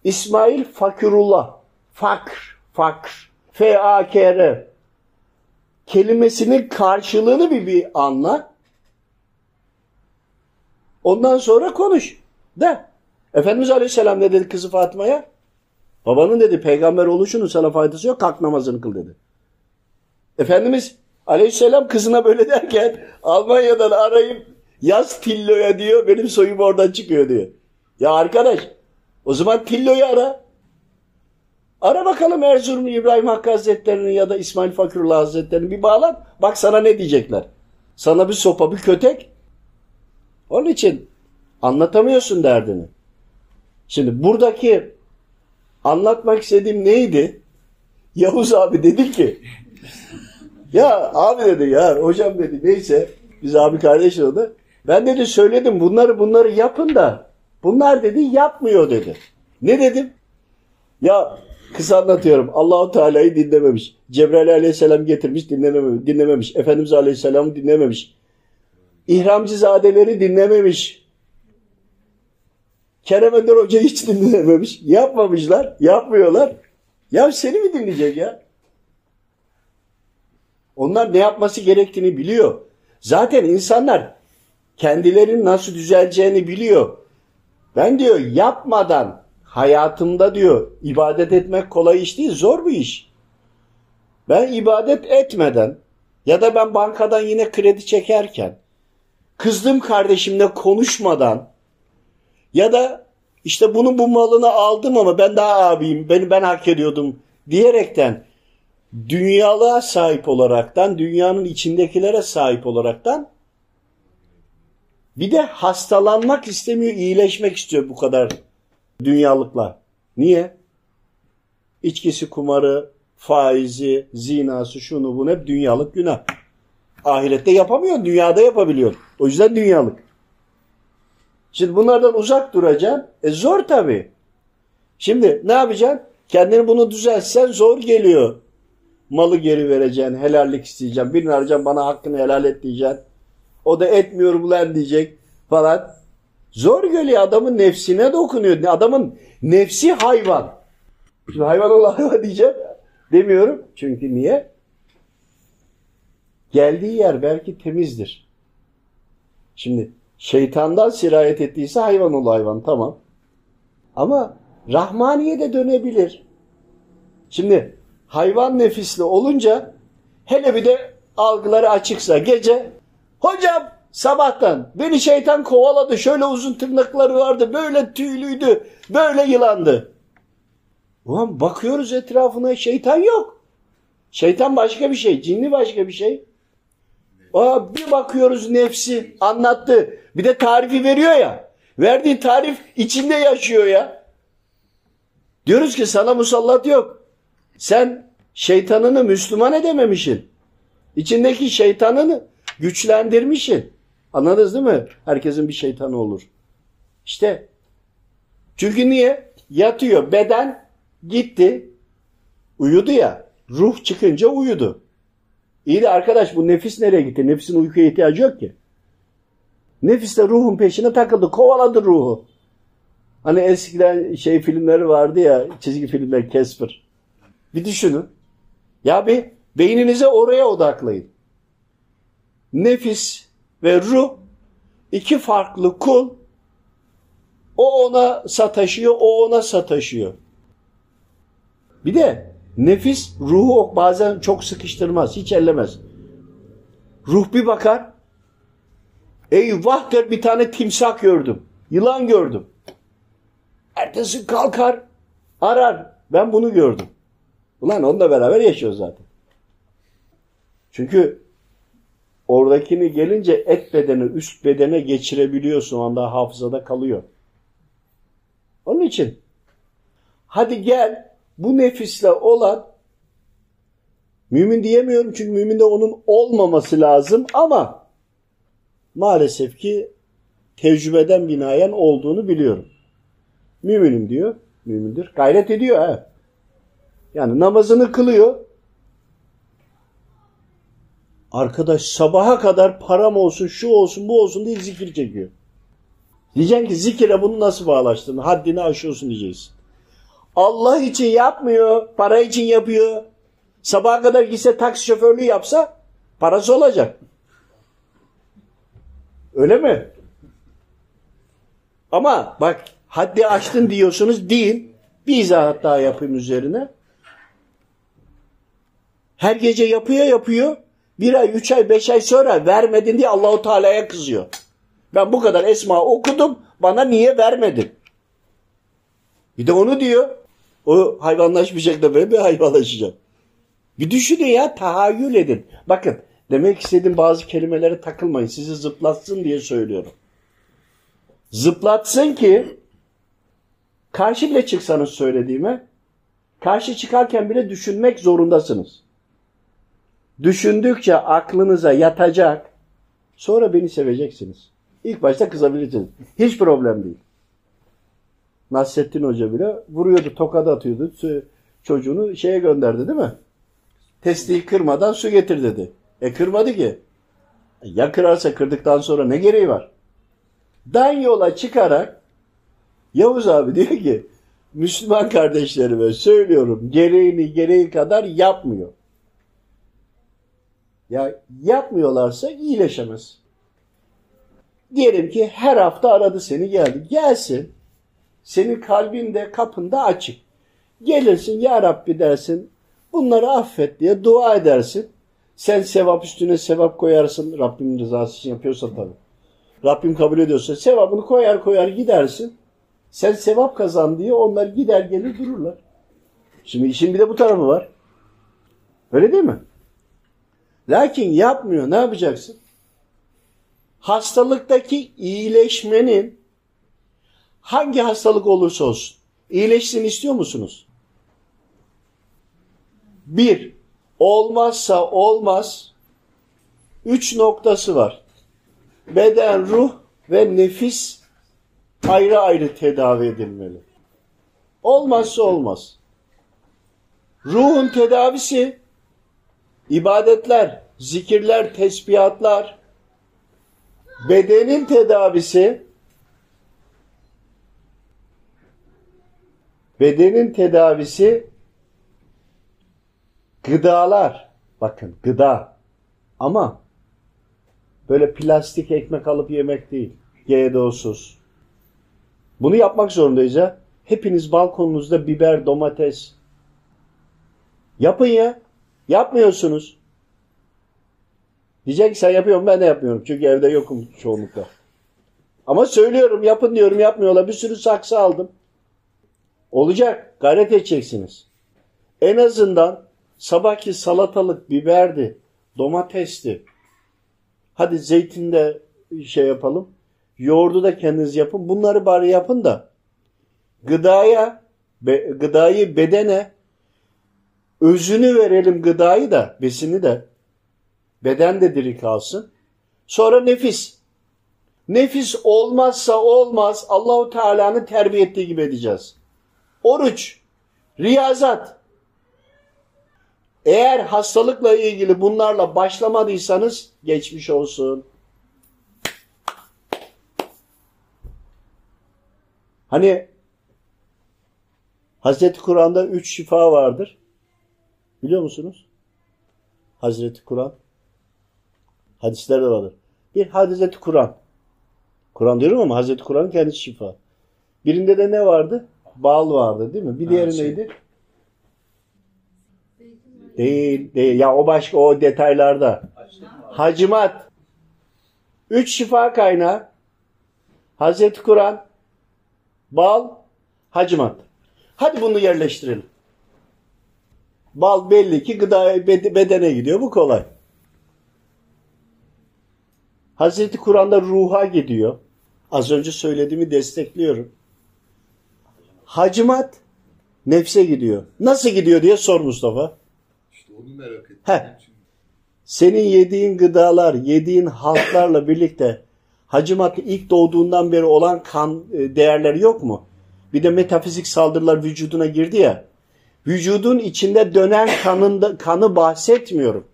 İsmail Fakirullah fakr fakr F-A-K-R kelimesinin karşılığını bir, bir anla ondan sonra konuş de Efendimiz Aleyhisselam ne dedi kızı Fatma'ya? Babanın dedi peygamber oluşunun sana faydası yok kalk namazını kıl dedi. Efendimiz Aleyhisselam kızına böyle derken Almanya'dan arayıp yaz Tillo'ya diyor benim soyum oradan çıkıyor diyor. Ya arkadaş o zaman Tillo'yu ara. Ara bakalım Erzurum İbrahim Hakkı Hazretleri'nin ya da İsmail Fakirullah Hazretleri'ni bir bağlan. Bak sana ne diyecekler. Sana bir sopa bir kötek. Onun için anlatamıyorsun derdini. Şimdi buradaki anlatmak istediğim neydi? Yavuz abi dedi ki ya abi dedi ya hocam dedi neyse biz abi kardeş oldu. Ben dedi söyledim bunları bunları yapın da bunlar dedi yapmıyor dedi. Ne dedim? Ya kısa anlatıyorum. Allahu Teala'yı dinlememiş. Cebrail Aleyhisselam getirmiş dinlememiş. dinlememiş. Efendimiz Aleyhisselam'ı dinlememiş. İhramcizadeleri dinlememiş. Kerem Ender Hoca hiç dinlememiş. Yapmamışlar. Yapmıyorlar. Ya seni mi dinleyecek ya? Onlar ne yapması gerektiğini biliyor. Zaten insanlar kendilerinin nasıl düzeleceğini biliyor. Ben diyor yapmadan hayatımda diyor ibadet etmek kolay iş değil zor bir iş. Ben ibadet etmeden ya da ben bankadan yine kredi çekerken kızdığım kardeşimle konuşmadan ya da işte bunun bu malını aldım ama ben daha abiyim, beni ben hak ediyordum diyerekten dünyalığa sahip olaraktan, dünyanın içindekilere sahip olaraktan bir de hastalanmak istemiyor, iyileşmek istiyor bu kadar dünyalıkla. Niye? İçkisi, kumarı, faizi, zinası, şunu bunu hep dünyalık günah. Ahirette yapamıyor, dünyada yapabiliyor. O yüzden dünyalık. Şimdi bunlardan uzak duracaksın. E zor tabii. Şimdi ne yapacaksın? Kendini bunu düzeltsen zor geliyor. Malı geri vereceksin, helallik isteyeceksin. Birini arayacaksın bana hakkını helal et diyeceksin. O da etmiyorum lan diyecek falan. Zor geliyor adamın nefsine dokunuyor. Adamın nefsi hayvan. Şimdi hayvan olan hayvan diyeceğim. Demiyorum. Çünkü niye? Geldiği yer belki temizdir. Şimdi şeytandan sirayet ettiyse hayvan ol hayvan tamam. Ama Rahmaniye de dönebilir. Şimdi hayvan nefisli olunca hele bir de algıları açıksa gece hocam sabahtan beni şeytan kovaladı şöyle uzun tırnakları vardı böyle tüylüydü böyle yılandı. Ulan bakıyoruz etrafına şeytan yok. Şeytan başka bir şey cinli başka bir şey. Aa, bir bakıyoruz nefsi anlattı. Bir de tarifi veriyor ya. Verdiği tarif içinde yaşıyor ya. Diyoruz ki sana musallat yok. Sen şeytanını Müslüman edememişsin. İçindeki şeytanını güçlendirmişsin. Anladınız değil mi? Herkesin bir şeytanı olur. İşte çünkü niye? Yatıyor. Beden gitti. Uyudu ya. Ruh çıkınca uyudu. İyi de arkadaş bu nefis nereye gitti? Nefisin uykuya ihtiyacı yok ki. Nefis de ruhun peşine takıldı. Kovaladı ruhu. Hani eskiden şey filmleri vardı ya çizgi filmler Casper. Bir düşünün. Ya bir beyninize oraya odaklayın. Nefis ve ruh iki farklı kul. O ona sataşıyor, o ona sataşıyor. Bir de nefis ruhu bazen çok sıkıştırmaz, hiç ellemez. Ruh bir bakar, eyvah der bir tane timsah gördüm, yılan gördüm. Ertesi kalkar, arar, ben bunu gördüm. Ulan onunla beraber yaşıyor zaten. Çünkü Oradakini gelince et bedeni üst bedene geçirebiliyorsun. O anda hafızada kalıyor. Onun için hadi gel bu nefisle olan mümin diyemiyorum çünkü müminde onun olmaması lazım ama maalesef ki tecrübeden binaen olduğunu biliyorum. Müminim diyor. Mümindir. Gayret ediyor ha. Yani namazını kılıyor. Arkadaş sabaha kadar param olsun, şu olsun, bu olsun diye zikir çekiyor. Diyeceksin ki zikire bunu nasıl bağlaştın? Haddini aşıyorsun diyeceksin. Allah için yapmıyor, para için yapıyor. Sabaha kadar gitse taksi şoförlüğü yapsa parası olacak. Öyle mi? Ama bak haddi aştın diyorsunuz değil. Bir izahat daha yapayım üzerine. Her gece yapıyor yapıyor. Bir ay, üç ay, beş ay sonra vermedin diye Allahu Teala'ya kızıyor. Ben bu kadar esma okudum. Bana niye vermedin? Bir de onu diyor. O hayvanlaşmayacak da böyle bir hayvanlaşacak. Bir düşünün ya tahayyül edin. Bakın demek istediğim bazı kelimelere takılmayın. Sizi zıplatsın diye söylüyorum. Zıplatsın ki karşı bile çıksanız söylediğime karşı çıkarken bile düşünmek zorundasınız. Düşündükçe aklınıza yatacak. Sonra beni seveceksiniz. İlk başta kızabilirsiniz. Hiç problem değil. Nasrettin Hoca bile vuruyordu, tokadı atıyordu. Çocuğunu şeye gönderdi değil mi? Testiyi kırmadan su getir dedi. E kırmadı ki. Ya kırarsa kırdıktan sonra ne gereği var? Dan yola çıkarak Yavuz abi diyor ki Müslüman kardeşlerime söylüyorum gereğini gereği kadar yapmıyor. Ya yapmıyorlarsa iyileşemez. Diyelim ki her hafta aradı seni geldi. Gelsin. Senin kalbinde kapında açık. Gelirsin ya Rabbi dersin. Bunları affet diye dua edersin. Sen sevap üstüne sevap koyarsın. Rabbimin rızası için yapıyorsan tabii. Rabbim kabul ediyorsa sevabını koyar koyar gidersin. Sen sevap kazan diye onlar gider gelir dururlar. Şimdi işin bir de bu tarafı var. Öyle değil mi? Lakin yapmıyor. Ne yapacaksın? Hastalıktaki iyileşmenin hangi hastalık olursa olsun iyileşsin istiyor musunuz? Bir, olmazsa olmaz üç noktası var. Beden, ruh ve nefis ayrı ayrı tedavi edilmeli. Olmazsa olmaz. Ruhun tedavisi ibadetler, zikirler, tesbihatlar. Bedenin tedavisi bedenin tedavisi gıdalar. Bakın gıda. Ama böyle plastik ekmek alıp yemek değil. GDO'suz. Bunu yapmak zorundayız ya. Hepiniz balkonunuzda biber, domates. Yapın ya. Yapmıyorsunuz. Diyecek ki sen yapıyorum ben de yapmıyorum. Çünkü evde yokum çoğunlukla. Ama söylüyorum yapın diyorum yapmıyorlar. Bir sürü saksı aldım. Olacak. Gayret edeceksiniz. En azından sabahki salatalık, biberdi, domatesti. Hadi zeytinde şey yapalım. Yoğurdu da kendiniz yapın. Bunları bari yapın da gıdaya, be, gıdayı bedene özünü verelim gıdayı da, besini de. Beden de diri kalsın. Sonra nefis. Nefis olmazsa olmaz Allahu Teala'nın terbiye ettiği gibi edeceğiz. Oruç, riyazat. Eğer hastalıkla ilgili bunlarla başlamadıysanız geçmiş olsun. Hani Hazreti Kur'an'da üç şifa vardır. Biliyor musunuz? Hazreti Kur'an. Hadislerde vardır. Bir Hazreti Kur'an. Kur'an diyorum ama Hazreti Kur'an'ın kendisi şifa. Birinde de ne vardı? Bal vardı değil mi? Bir diğeri şey. neydi? Değil, değil. Ya o başka o detaylarda. Hacimat. Üç şifa kaynağı. Hazreti Kur'an, bal, hacimat. Hadi bunu yerleştirelim. Bal belli ki gıda bedene gidiyor. Bu kolay. Hazreti Kur'an'da ruha gidiyor. Az önce söylediğimi destekliyorum. Hacimat nefse gidiyor. Nasıl gidiyor diye sor Mustafa. İşte onu merak ettim. Heh. Senin yediğin gıdalar, yediğin halklarla birlikte Hacimat ilk doğduğundan beri olan kan e, değerleri yok mu? Bir de metafizik saldırılar vücuduna girdi ya. Vücudun içinde dönen kanında, kanı bahsetmiyorum.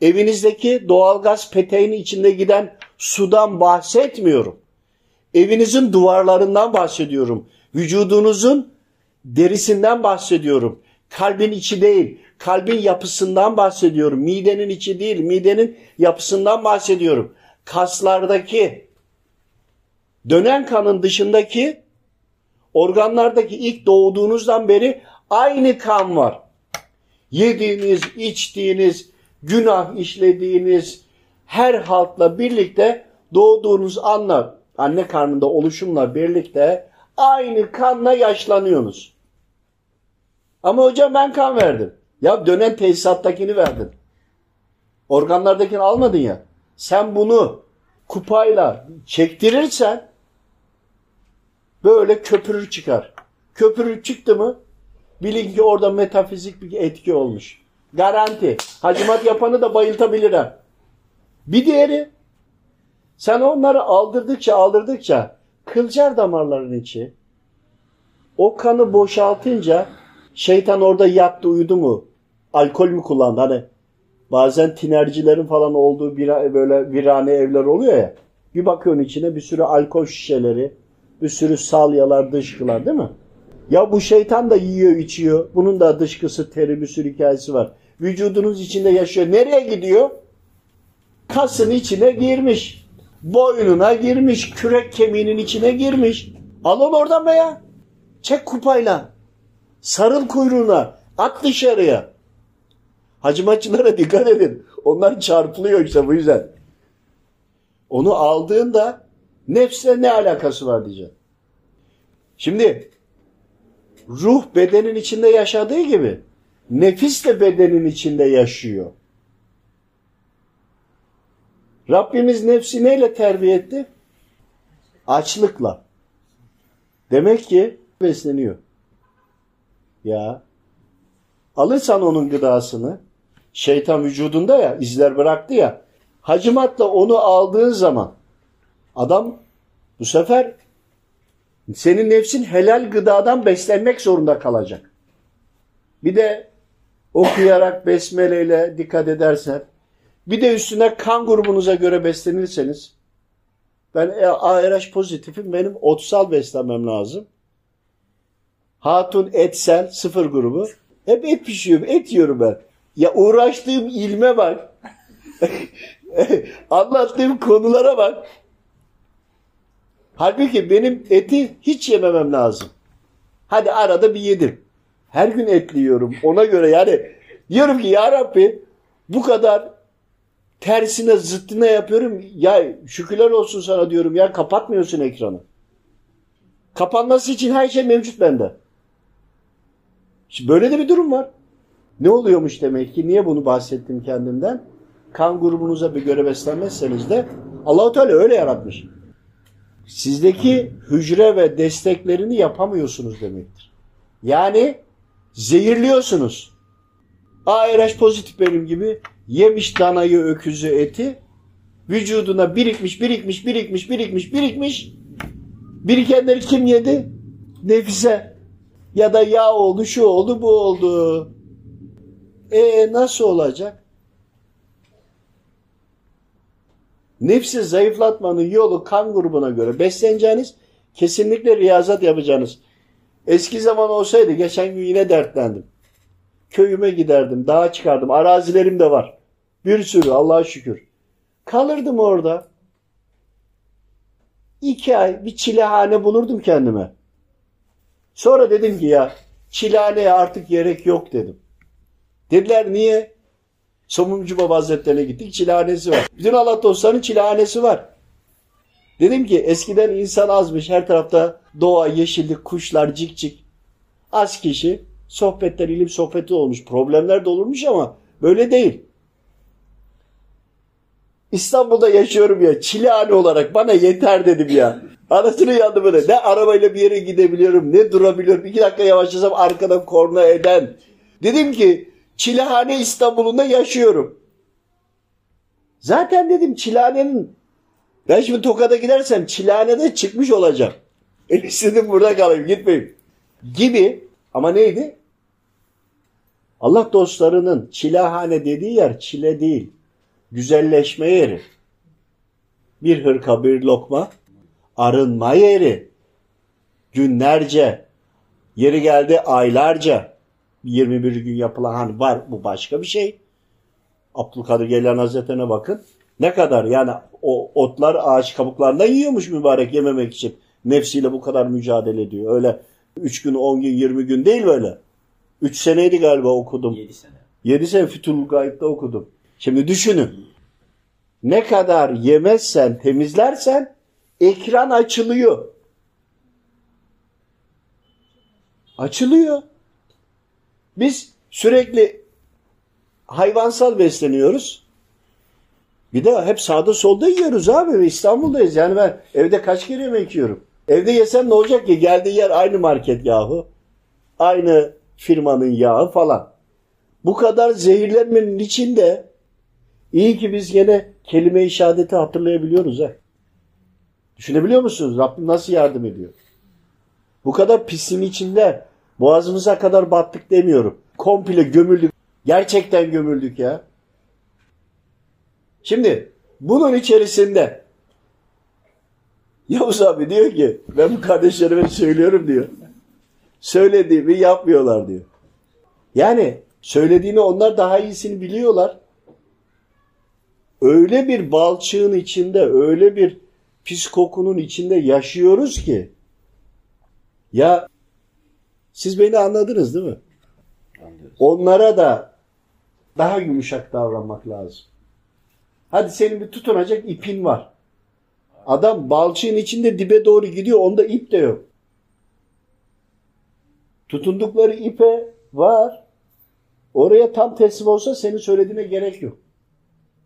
Evinizdeki doğalgaz peteğinin içinde giden sudan bahsetmiyorum. Evinizin duvarlarından bahsediyorum. Vücudunuzun derisinden bahsediyorum. Kalbin içi değil, kalbin yapısından bahsediyorum. Midenin içi değil, midenin yapısından bahsediyorum. Kaslardaki, dönen kanın dışındaki organlardaki ilk doğduğunuzdan beri aynı kan var. Yediğiniz, içtiğiniz, günah işlediğiniz her halkla birlikte doğduğunuz anla, anne karnında oluşumla birlikte aynı kanla yaşlanıyorsunuz. Ama hocam ben kan verdim. Ya dönen tesisattakini verdin. Organlardakini almadın ya. Sen bunu kupayla çektirirsen böyle köpürür çıkar. Köpürür çıktı mı bilin ki orada metafizik bir etki olmuş. Garanti. Hacimat yapanı da bayıltabilirim. Bir diğeri sen onları aldırdıkça aldırdıkça kılcal damarların içi o kanı boşaltınca şeytan orada yattı uyudu mu? Alkol mü kullandı? Hani bazen tinercilerin falan olduğu bir, böyle virane evler oluyor ya. Bir bakıyorsun içine bir sürü alkol şişeleri, bir sürü salyalar, dışkılar değil mi? Ya bu şeytan da yiyor içiyor. Bunun da dışkısı, teri bir sürü hikayesi var. Vücudunuz içinde yaşıyor. Nereye gidiyor? Kasın içine girmiş. Boynuna girmiş. Kürek kemiğinin içine girmiş. Al onu oradan be ya. Çek kupayla. Sarıl kuyruğuna. At dışarıya. Hacımaççılara dikkat edin. Onlar çarpılıyor işte bu yüzden. Onu aldığında nefsle ne alakası var diyeceğim. Şimdi ruh bedenin içinde yaşadığı gibi nefis de bedenin içinde yaşıyor. Rabbimiz nefsi neyle terbiye etti? Açlıkla. Demek ki besleniyor. Ya alırsan onun gıdasını şeytan vücudunda ya izler bıraktı ya hacimatla onu aldığın zaman adam bu sefer senin nefsin helal gıdadan beslenmek zorunda kalacak. Bir de okuyarak besmeleyle dikkat edersen bir de üstüne kan grubunuza göre beslenirseniz ben ARH pozitifim benim otsal beslenmem lazım. Hatun etsel sıfır grubu. Hep et pişiyorum, et yiyorum ben. Ya uğraştığım ilme bak. (laughs) Anlattığım konulara bak. Halbuki benim eti hiç yememem lazım. Hadi arada bir yedim. Her gün etli yiyorum. Ona göre yani diyorum ki ya Rabbi bu kadar tersine zıttına yapıyorum. Ya şükürler olsun sana diyorum ya kapatmıyorsun ekranı. Kapanması için her şey mevcut bende. Şimdi böyle de bir durum var. Ne oluyormuş demek ki? Niye bunu bahsettim kendimden? Kan grubunuza bir göre beslenmezseniz de Allahu Teala öyle yaratmış. Sizdeki hücre ve desteklerini yapamıyorsunuz demektir. Yani zehirliyorsunuz. ARH pozitif benim gibi yemiş danayı, öküzü, eti vücuduna birikmiş, birikmiş, birikmiş, birikmiş, birikmiş. Birikenleri kim yedi? Nefise. Ya da yağ oldu, şu oldu, bu oldu. E nasıl olacak? Nefsi zayıflatmanın yolu kan grubuna göre besleneceğiniz, kesinlikle riyazat yapacağınız. Eski zaman olsaydı geçen gün yine dertlendim. Köyüme giderdim, dağa çıkardım. Arazilerim de var. Bir sürü Allah'a şükür. Kalırdım orada. İki ay bir çilehane bulurdum kendime. Sonra dedim ki ya çilehaneye artık gerek yok dedim. Dediler niye? Somuncu Baba Hazretleri'ne gittik. Çilehanesi var. Bütün Allah dostlarının çilehanesi var. Dedim ki eskiden insan azmış. Her tarafta doğa, yeşillik, kuşlar, cik cik. Az kişi. Sohbetler, ilim sohbeti olmuş. Problemler de olurmuş ama böyle değil. İstanbul'da yaşıyorum ya. Çilehane olarak bana yeter dedim ya. Anasını yandı böyle. Ne arabayla bir yere gidebiliyorum ne durabiliyorum. İki dakika yavaşlasam arkadan korna eden. Dedim ki Çilehane İstanbul'unda yaşıyorum. Zaten dedim Çilehane'nin ben şimdi Tokat'a gidersem Çilehane'de çıkmış olacağım. (laughs) En istedim burada kalayım gitmeyeyim. Gibi ama neydi? Allah dostlarının çilehane dediği yer çile değil. Güzelleşme yeri. Bir hırka bir lokma arınma yeri. Günlerce yeri geldi aylarca 21 gün yapılan hani var bu başka bir şey. Abdülkadir Geylan Hazretleri'ne bakın. Ne kadar yani o otlar ağaç kabuklarından yiyormuş mübarek yememek için. Nefsiyle bu kadar mücadele ediyor. Öyle 3 gün 10 gün 20 gün değil böyle. 3 seneydi galiba okudum. 7 sene. 7 sene Fütuhul Gayip'te okudum. Şimdi düşünün. Ne kadar yemezsen, temizlersen ekran açılıyor. Açılıyor. Biz sürekli hayvansal besleniyoruz. Bir de hep sağda solda yiyoruz abi. İstanbul'dayız. Yani ben evde kaç kere yemek yiyorum. Evde yesem ne olacak ki? Geldiği yer aynı market yahu. Aynı firmanın yağı falan. Bu kadar zehirlenmenin içinde iyi ki biz gene kelime-i şehadeti hatırlayabiliyoruz ha. Düşünebiliyor musunuz? Rabbim nasıl yardım ediyor? Bu kadar pisliğin içinde boğazımıza kadar battık demiyorum. Komple gömüldük. Gerçekten gömüldük ya. Şimdi bunun içerisinde Yavuz abi diyor ki ben bu kardeşlerime söylüyorum diyor. Söylediğimi yapmıyorlar diyor. Yani söylediğini onlar daha iyisini biliyorlar. Öyle bir balçığın içinde, öyle bir pis kokunun içinde yaşıyoruz ki ya siz beni anladınız değil mi? Anlıyoruz. Onlara da daha yumuşak davranmak lazım. Hadi senin bir tutunacak ipin var. Adam balçığın içinde dibe doğru gidiyor. Onda ip de yok. Tutundukları ipe var. Oraya tam teslim olsa senin söylediğine gerek yok.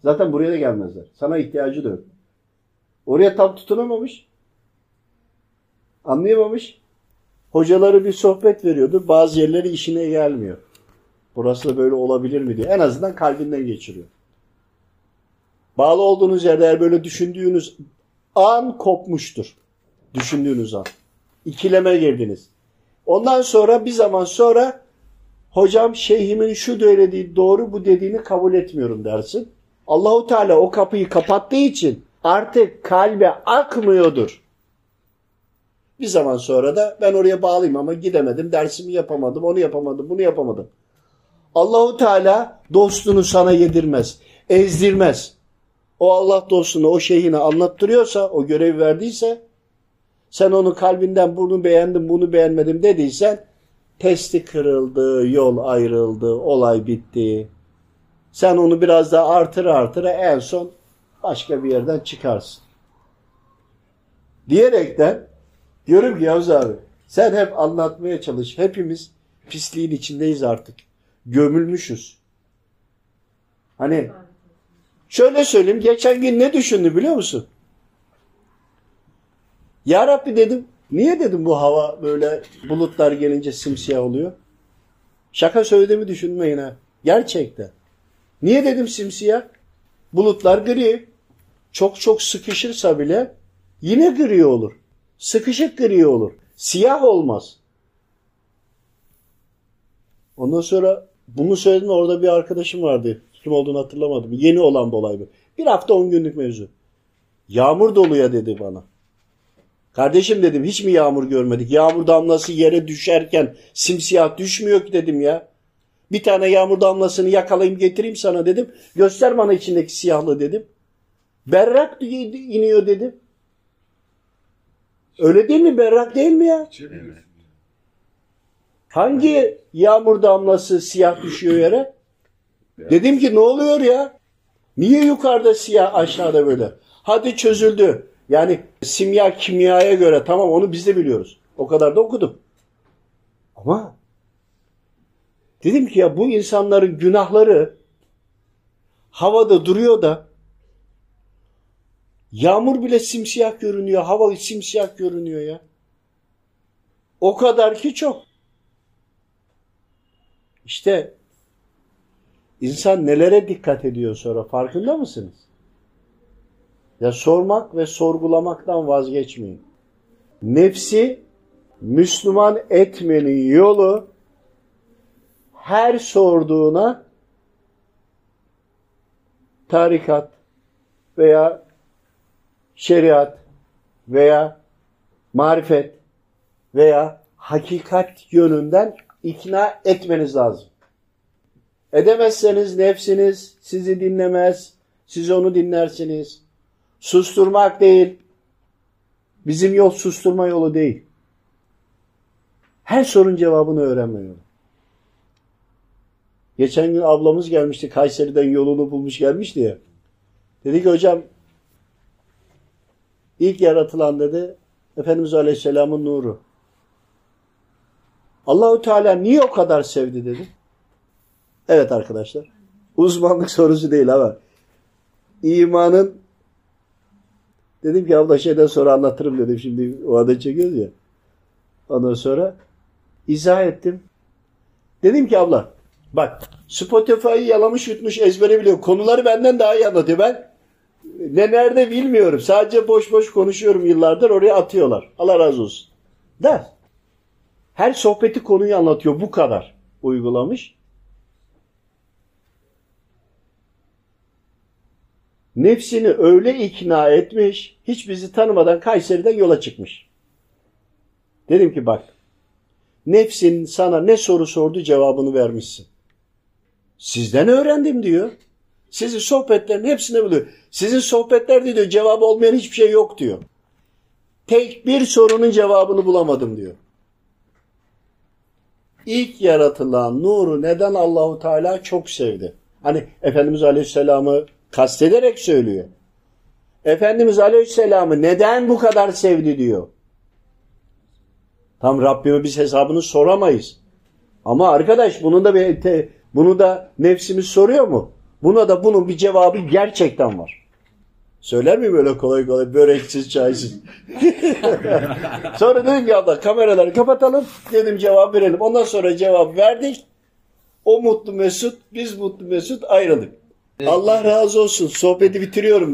Zaten buraya da gelmezler. Sana ihtiyacı da yok. Oraya tam tutunamamış. Anlayamamış. Hocaları bir sohbet veriyordur. Bazı yerleri işine gelmiyor. Burası da böyle olabilir mi diye. En azından kalbinden geçiriyor. Bağlı olduğunuz yerde eğer böyle düşündüğünüz an kopmuştur. Düşündüğünüz an. İkileme girdiniz. Ondan sonra bir zaman sonra hocam şeyhimin şu söylediği doğru bu dediğini kabul etmiyorum dersin. Allahu Teala o kapıyı kapattığı için artık kalbe akmıyordur. Bir zaman sonra da ben oraya bağlıyım ama gidemedim, dersimi yapamadım, onu yapamadım, bunu yapamadım. Allahu Teala dostunu sana yedirmez, ezdirmez. O Allah dostunu, o şeyhine anlattırıyorsa, o görevi verdiyse, sen onu kalbinden bunu beğendim, bunu beğenmedim dediysen, testi kırıldı, yol ayrıldı, olay bitti. Sen onu biraz daha artır artıra en son başka bir yerden çıkarsın. Diyerekten diyorum ki Yavuz abi sen hep anlatmaya çalış. Hepimiz pisliğin içindeyiz artık. Gömülmüşüz. Hani şöyle söyleyeyim geçen gün ne düşündü biliyor musun? Ya Rabbi dedim niye dedim bu hava böyle bulutlar gelince simsiyah oluyor? Şaka söylediğimi düşünmeyin ha. Gerçekten. Niye dedim simsiyah? Bulutlar gri. Çok çok sıkışırsa bile yine gri olur. Sıkışık gri olur. Siyah olmaz. Ondan sonra bunu söyledim orada bir arkadaşım vardı. Kim olduğunu hatırlamadım. Yeni olan bir olay bu. Bir hafta on günlük mevzu. Yağmur doluya dedi bana. Kardeşim dedim hiç mi yağmur görmedik? Yağmur damlası yere düşerken simsiyah düşmüyor ki dedim ya. Bir tane yağmur damlasını yakalayayım getireyim sana dedim. Göster bana içindeki siyahlığı dedim. Berrak iniyor dedim. Öyle değil mi? Berrak değil mi ya? Hangi yağmur damlası siyah düşüyor yere? Dedim ki ne oluyor ya? Niye yukarıda siyah aşağıda böyle? Hadi çözüldü. Yani simya kimyaya göre tamam onu biz de biliyoruz. O kadar da okudum. Ama dedim ki ya bu insanların günahları havada duruyor da Yağmur bile simsiyah görünüyor. Hava simsiyah görünüyor ya. O kadar ki çok. İşte insan nelere dikkat ediyor sonra farkında mısınız? Ya sormak ve sorgulamaktan vazgeçmeyin. Nefsi Müslüman etmenin yolu her sorduğuna tarikat veya şeriat veya marifet veya hakikat yönünden ikna etmeniz lazım. Edemezseniz nefsiniz sizi dinlemez, siz onu dinlersiniz. Susturmak değil. Bizim yol susturma yolu değil. Her sorun cevabını öğrenme yolu. Geçen gün ablamız gelmişti. Kayseri'den yolunu bulmuş gelmişti ya. Dedi ki hocam ilk yaratılan dedi Efendimiz Aleyhisselam'ın nuru. Allahu Teala niye o kadar sevdi dedi. Evet arkadaşlar. Uzmanlık (laughs) sorusu değil ama imanın dedim ki abla şeyden sonra anlatırım dedim. Şimdi o adı çekiyoruz ya. Ondan sonra izah ettim. Dedim ki abla bak Spotify'ı yalamış yutmuş ezbere biliyor. Konuları benden daha iyi anlatıyor. Ben ne nerede bilmiyorum. Sadece boş boş konuşuyorum yıllardır. Oraya atıyorlar. Allah razı olsun. Der. Her sohbeti konuyu anlatıyor. Bu kadar uygulamış. Nefsini öyle ikna etmiş. Hiç bizi tanımadan Kayseri'den yola çıkmış. Dedim ki bak. Nefsin sana ne soru sordu cevabını vermişsin. Sizden öğrendim diyor. Sizin sohbetlerin hepsini biliyor. Sizin sohbetlerde diyor cevabı olmayan hiçbir şey yok diyor. Tek bir sorunun cevabını bulamadım diyor. İlk yaratılan nuru neden Allahu Teala çok sevdi? Hani Efendimiz Aleyhisselam'ı kastederek söylüyor. Efendimiz Aleyhisselam'ı neden bu kadar sevdi diyor. Tam Rabbime biz hesabını soramayız. Ama arkadaş bunu da bir bunu da nefsimiz soruyor mu? Buna da bunun bir cevabı gerçekten var. Söyler mi böyle kolay kolay böreksiz çaysız? (laughs) sonra dedim ki abla kameraları kapatalım dedim cevap verelim. Ondan sonra cevap verdik. O mutlu mesut biz mutlu mesut ayrıldık. Allah razı olsun sohbeti bitiriyorum.